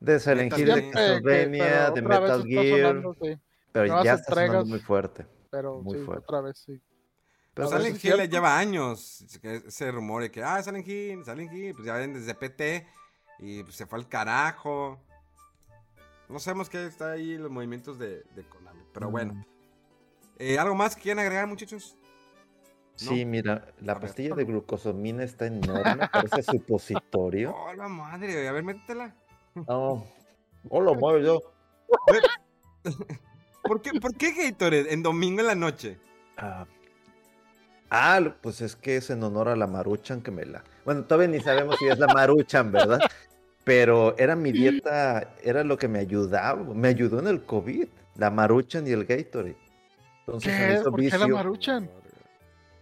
De Silent Hill, de Castlevania, de Metal Gear, sonando, sí, pero nuevas ya está sonando muy fuerte. pero Muy sí, fuerte. otra vez, sí. Pero A ver, Silent es Hill cierto. lleva años ese rumor de que, ah, Silent Hill, Silent Hill, pues ya ven desde PT y pues, se fue al carajo. No sabemos qué está ahí los movimientos de, de Konami, pero bueno. Mm. Eh, ¿Algo más que quieran agregar, muchachos? Sí, mira, A la ver. pastilla de glucosamina está enorme, parece supositorio. Oh, la madre, a ver, métetela. No. Hola, mueve yo. ¿Por qué, ¿Por qué Gatorade en domingo en la noche? Ah, ah, lo- pues es que es en honor a la Maruchan que me la. Bueno, todavía ni sabemos si es la Maruchan, ¿verdad? Pero era mi dieta, era lo que me ayudaba, me ayudó en el COVID, la Maruchan y el Gatorade. Entonces ¿Qué? hizo ¿Por qué la vicio. Maruchan?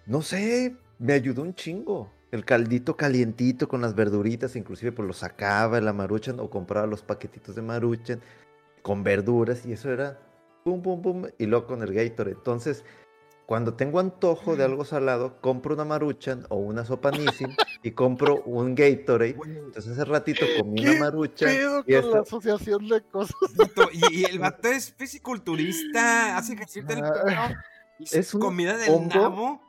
No sé, me ayudó un chingo. El caldito calientito con las verduritas, inclusive pues lo sacaba la Maruchan o compraba los paquetitos de Maruchan con verduras y eso era pum pum pum y luego con el Gatorade. Entonces, cuando tengo antojo de algo salado, compro una Maruchan o una sopa Nissin y compro un Gatorade. Entonces hace ratito comí una ¿Qué Maruchan pedo y con la asociación de cosas? Y, y el vato es fisiculturista, hace ejercicio del Ah. Es un comida del nabo.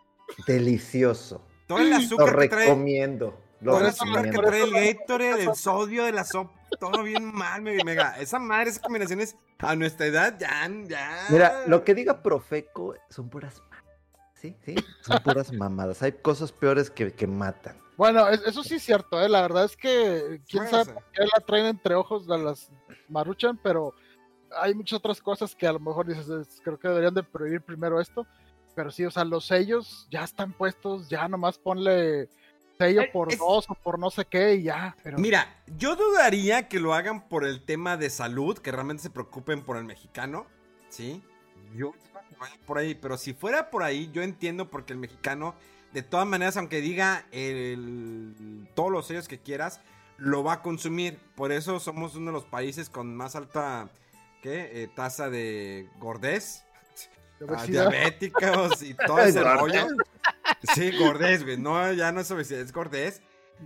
delicioso. Todo el Lo azúcar que trae. recomiendo. Lo Todo el azúcar que trae el Gatorade, el sodio de la sopa, todo bien mal, me- mega. Esa madre, esas combinaciones a nuestra edad ya, ya. Mira, lo que diga Profeco son puras mamadas. Sí, sí, son puras mamadas. Hay cosas peores que, que matan. Bueno, es- eso sí es cierto, ¿eh? la verdad es que quién sabe por qué la traen entre ojos de las Maruchan, pero hay muchas otras cosas que a lo mejor dices, es- creo que deberían de prohibir primero esto, pero sí, o sea, los sellos ya están puestos, ya nomás ponle sello por es- dos o por no sé qué y ya, pero Mira, yo dudaría que lo hagan por el tema de salud, que realmente se preocupen por el mexicano, ¿sí? Yo por ahí, pero si fuera por ahí, yo entiendo porque el mexicano, de todas maneras, aunque diga el- todos los sellos que quieras, lo va a consumir. Por eso somos uno de los países con más alta ¿qué? Eh, tasa de gordez, de ah, diabéticos y todo ese rollo. Sí, gordez, güey. No, ya no es obesidad, es.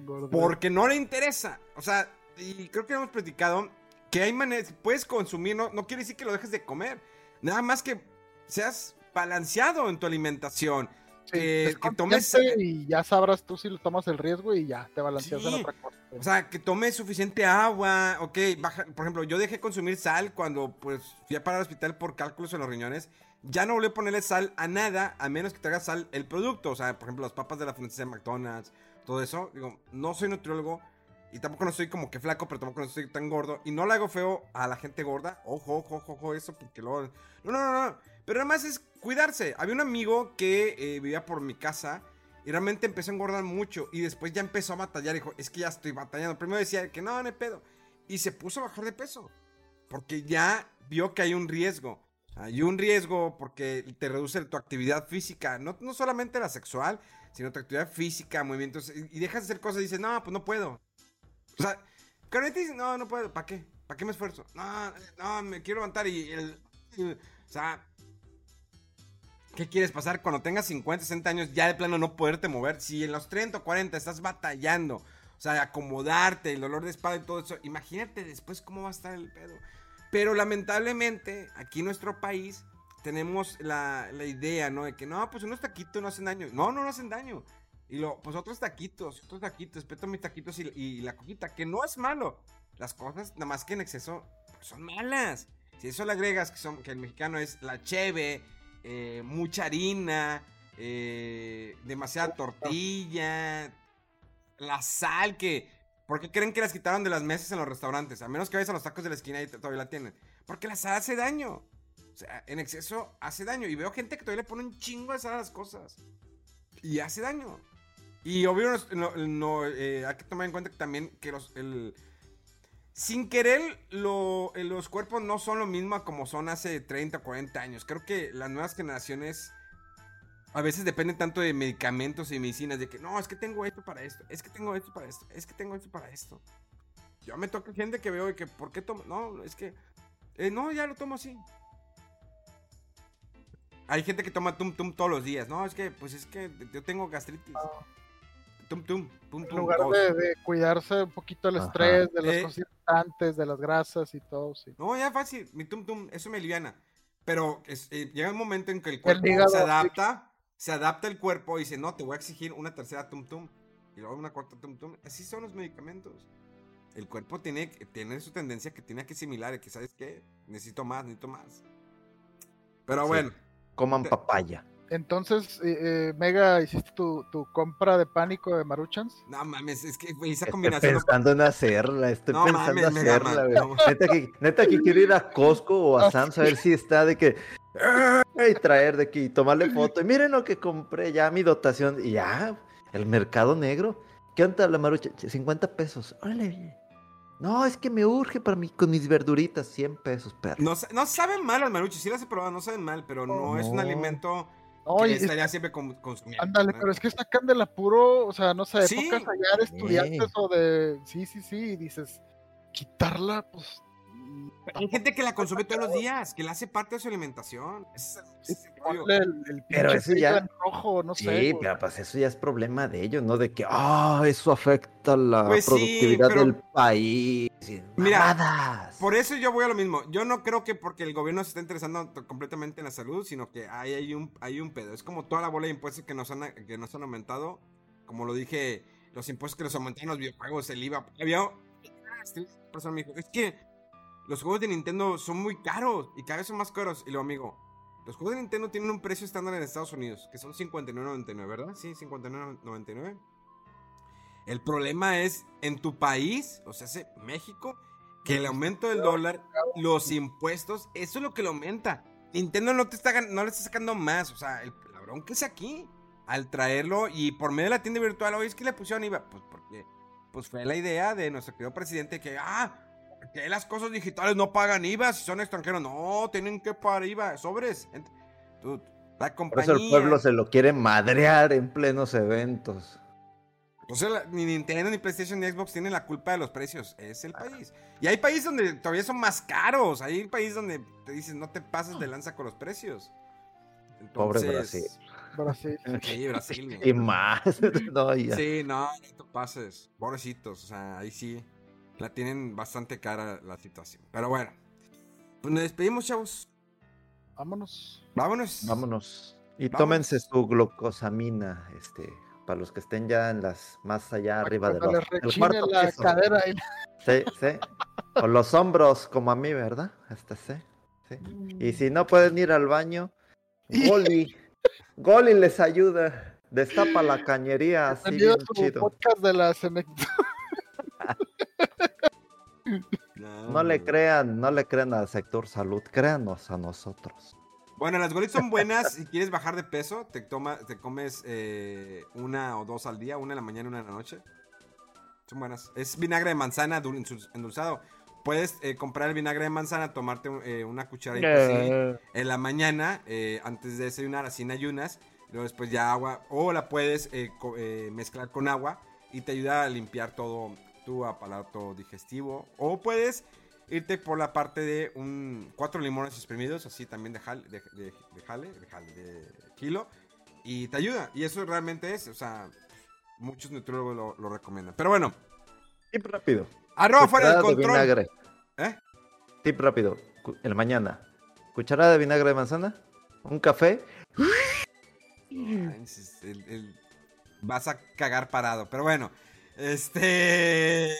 Gordo. Porque no le interesa. O sea, y creo que hemos platicado que hay maneras, puedes consumir, no, no quiere decir que lo dejes de comer. Nada más que seas balanceado en tu alimentación. Sí, que, es que tomes, y ya sabrás tú si lo tomas el riesgo y ya te balanceas en Sí. otra cosa. O sea, que tomes suficiente agua, ok, baja, por ejemplo, yo dejé consumir sal cuando pues fui a parar al hospital por cálculos en los riñones, ya no volví a ponerle sal a nada, a menos que te haga sal el producto, o sea, por ejemplo, las papas de la franquicia de McDonald's, todo eso, digo, no soy nutriólogo y tampoco no soy como que flaco, pero tampoco no estoy tan gordo y no le hago feo a la gente gorda, ojo, ojo, ojo, eso porque luego, no, no, no, no, pero además es cuidarse, había un amigo que eh, vivía por mi casa y realmente empezó a engordar mucho. Y después ya empezó a batallar. Dijo, es que ya estoy batallando. Primero decía que no, no hay pedo. Y se puso a bajar de peso. Porque ya vio que hay un riesgo. Hay un riesgo porque te reduce tu actividad física. No, no solamente la sexual, sino tu actividad física, movimientos. Y, dejas de hacer cosas y dices, no, pues no puedo. O sea, carnitis, no, no puedo. ¿Para qué? ¿Para qué me esfuerzo? No, no, me quiero levantar y el. O sea. ¿Qué quieres pasar cuando tengas 50, 60 años ya de plano no poderte mover? Si en los 30 o 40 estás batallando, o sea, acomodarte, el dolor de espalda y todo eso, imagínate después cómo va a estar el pedo. Pero lamentablemente, aquí en nuestro país, tenemos la, la idea, ¿no? De que no, pues unos taquitos no hacen daño. No, no, no hacen daño. Y lo, pues otros taquitos, otros taquitos, respeto mis taquitos y, y la coquita, que no es malo. Las cosas, nada más que en exceso, pues, son malas. Si eso le agregas que, son, que el mexicano es la cheve, eh, mucha harina, eh, demasiada tortilla, la sal que... ¿Por qué creen que las quitaron de las mesas en los restaurantes? A menos que vayas a los tacos de la esquina y todavía la tienen. Porque la sal hace daño. O sea, en exceso hace daño. Y veo gente que todavía le pone un chingo de sal a las cosas. Y hace daño. Y obvio, no, no, eh, hay que tomar en cuenta que también que los, el, sin querer, eh, los cuerpos no son lo mismo como son hace 30 o 40 años. Creo que las nuevas generaciones a veces dependen tanto de medicamentos y medicinas, de que no, es que tengo esto para esto, es que tengo esto para esto, es que tengo esto para esto. Yo me toca gente que veo y que, ¿por qué tomo? No, es que, eh, no, ya lo tomo así. Hay gente que toma tum tum todos los días, no, es que, pues es que yo tengo gastritis. Tum tum, tum En lugar de, de cuidarse un poquito el Ajá. estrés, de los Eh. conservantes, de las grasas y todo, sí. No, ya fácil, mi tum tum, eso me aliviana. Pero es- eh, llega un momento en que el cuerpo hígado, se sí. adapta, se adapta el cuerpo y dice, no, te voy a exigir una tercera tum tum y luego una cuarta tum tum. Así son los medicamentos. El cuerpo tiene, tiene su tendencia que tiene que asimilar, que sabes qué, necesito más, necesito más. Pero Sí. bueno, Coman Te- papaya. Entonces, eh, eh, Mega, ¿hiciste tu, tu compra de pánico de Maruchans? no mames, es que güey, esa Estoy combinación... no- pensando en hacerla, estoy No pensando mames, en hacerla, güey. no. Neta que, neta que quiero ir a Costco o a Ah, Sam's a ver si está de que... Y traer de aquí, tomarle foto. Y miren lo que compré, ya mi dotación. Y ya, el mercado negro. ¿Qué onda la marucha? 50 pesos. Órale. No, es que me urge para mí con mis verduritas. 100 pesos, perro. No, no saben mal las maruchas, sí las he probado, no saben mal, pero no, es un No. alimento No, que y es- estaría siempre con- consumiendo. ándale, ¿no? pero es que sacan del apuro, o sea, no sé, Sí. épocas allá de estudiantes Sí. o de. Sí, sí, sí, y dices, quitarla, pues. Hay gente que la consume todos los días, que la hace parte de su alimentación. Es- es el el, Pero eso ya- rojo, no Sí, sé. pero pues eso ya es problema de ellos, ¿no? De que, ah, eso afecta la Pues sí, productividad pero- del país. Mira, mamadas. Por eso yo voy a lo mismo. Yo no creo que porque el gobierno se está interesando completamente en la salud, sino que hay, hay, un, hay un pedo. Es como toda la bola de impuestos que nos, han, que nos han aumentado. Como lo dije, los impuestos que nos aumentaron los videojuegos, el IVA. Había. Persona me dijo, es que los juegos de Nintendo son muy caros y cada vez son más caros. Y lo amigo, los juegos de Nintendo tienen un precio estándar en Estados Unidos, que son 59.99, ¿verdad? Sí, 59.99. El problema es en tu país, o sea, México, que el aumento del dólar, los impuestos, eso es lo que lo aumenta. Nintendo no te está no le está sacando más, o sea, el, la bronca es aquí. Al traerlo y por medio de la tienda virtual, oye, es que le pusieron IVA, pues porque pues fue la idea de nuestro querido presidente que, ah, que las cosas digitales no pagan IVA si son extranjeros. No, tienen que pagar IVA, sobres. La Por compañía. eso el pueblo se lo quiere madrear en plenos eventos. O sea, la- ni Nintendo, ni PlayStation, ni Xbox tienen la culpa de los precios. Es el país. Y hay países donde todavía son más caros. Hay países donde te dicen, no te pases de lanza con los precios. Pobre Entonces, Brasil. Sí, Brasil. güey. Y más. no, ya. Sí, no, no te pases. Pobrecitos. O sea, ahí sí la tienen bastante cara la situación. Pero bueno. Pues nos despedimos, chavos. Vámonos. Vámonos. Vámonos. Y Vámonos. tómense su glucosamina, este, para los que estén ya en las más allá arriba los, les del rechine cuarto la piso. cadera y Sí, sí. O los hombros, como a mí, ¿verdad? Este sí. sí. Y si no pueden ir al baño, Goli. Goli les ayuda. Destapa la cañería así bien chido. podcast de la No le crean, no le crean al sector salud, créanos a nosotros. Bueno, las golitas son buenas. Si quieres bajar de peso, te, toma, te comes eh, una o dos al día, una en la mañana y una en la noche. Son buenas. Es vinagre de manzana dul- endul- endulzado. Puedes eh, comprar el vinagre de manzana, tomarte eh, una cucharadita así en la mañana, eh, antes de desayunar, así en ayunas. Luego después ya agua. O la puedes eh, co- eh, mezclar con agua y te ayuda a limpiar todo, tu aparato digestivo. O puedes irte por la parte de un cuatro limones exprimidos, así también de jale, de, de, de jale, de jale, de kilo. Y te ayuda. Y eso realmente es, o sea, muchos nutriólogos lo, lo recomiendan. Pero bueno, Tip rápido. arroba fuera del control. vinagre. ¿Eh? Tip rápido. En la mañana. Cucharada de vinagre de manzana. Un café. El- el- vas a cagar parado. Pero bueno, este.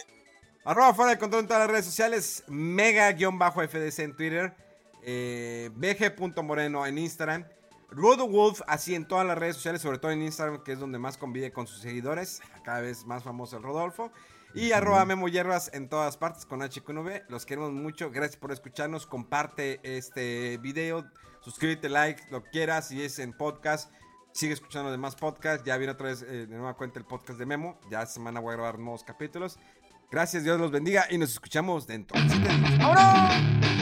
Arroba fuera de control en todas las redes sociales. Mega-FDC en Twitter. Eh, BG.moreno en Instagram. Rodo Wolf, así en todas las redes sociales, sobre todo en Instagram, que es donde más convive con sus seguidores. Cada vez más famoso el Rodolfo. Y arroba Memo Hierbas en todas partes con HQNV. Los queremos mucho. Gracias por escucharnos. Comparte este video. Suscríbete, like, lo que quieras. Si es en podcast, sigue escuchando demás podcasts. Ya viene otra vez eh, de nueva cuenta el podcast de Memo. Ya semana voy a grabar nuevos capítulos. Gracias, Dios los bendiga. Y nos escuchamos dentro. ¡Vámonos!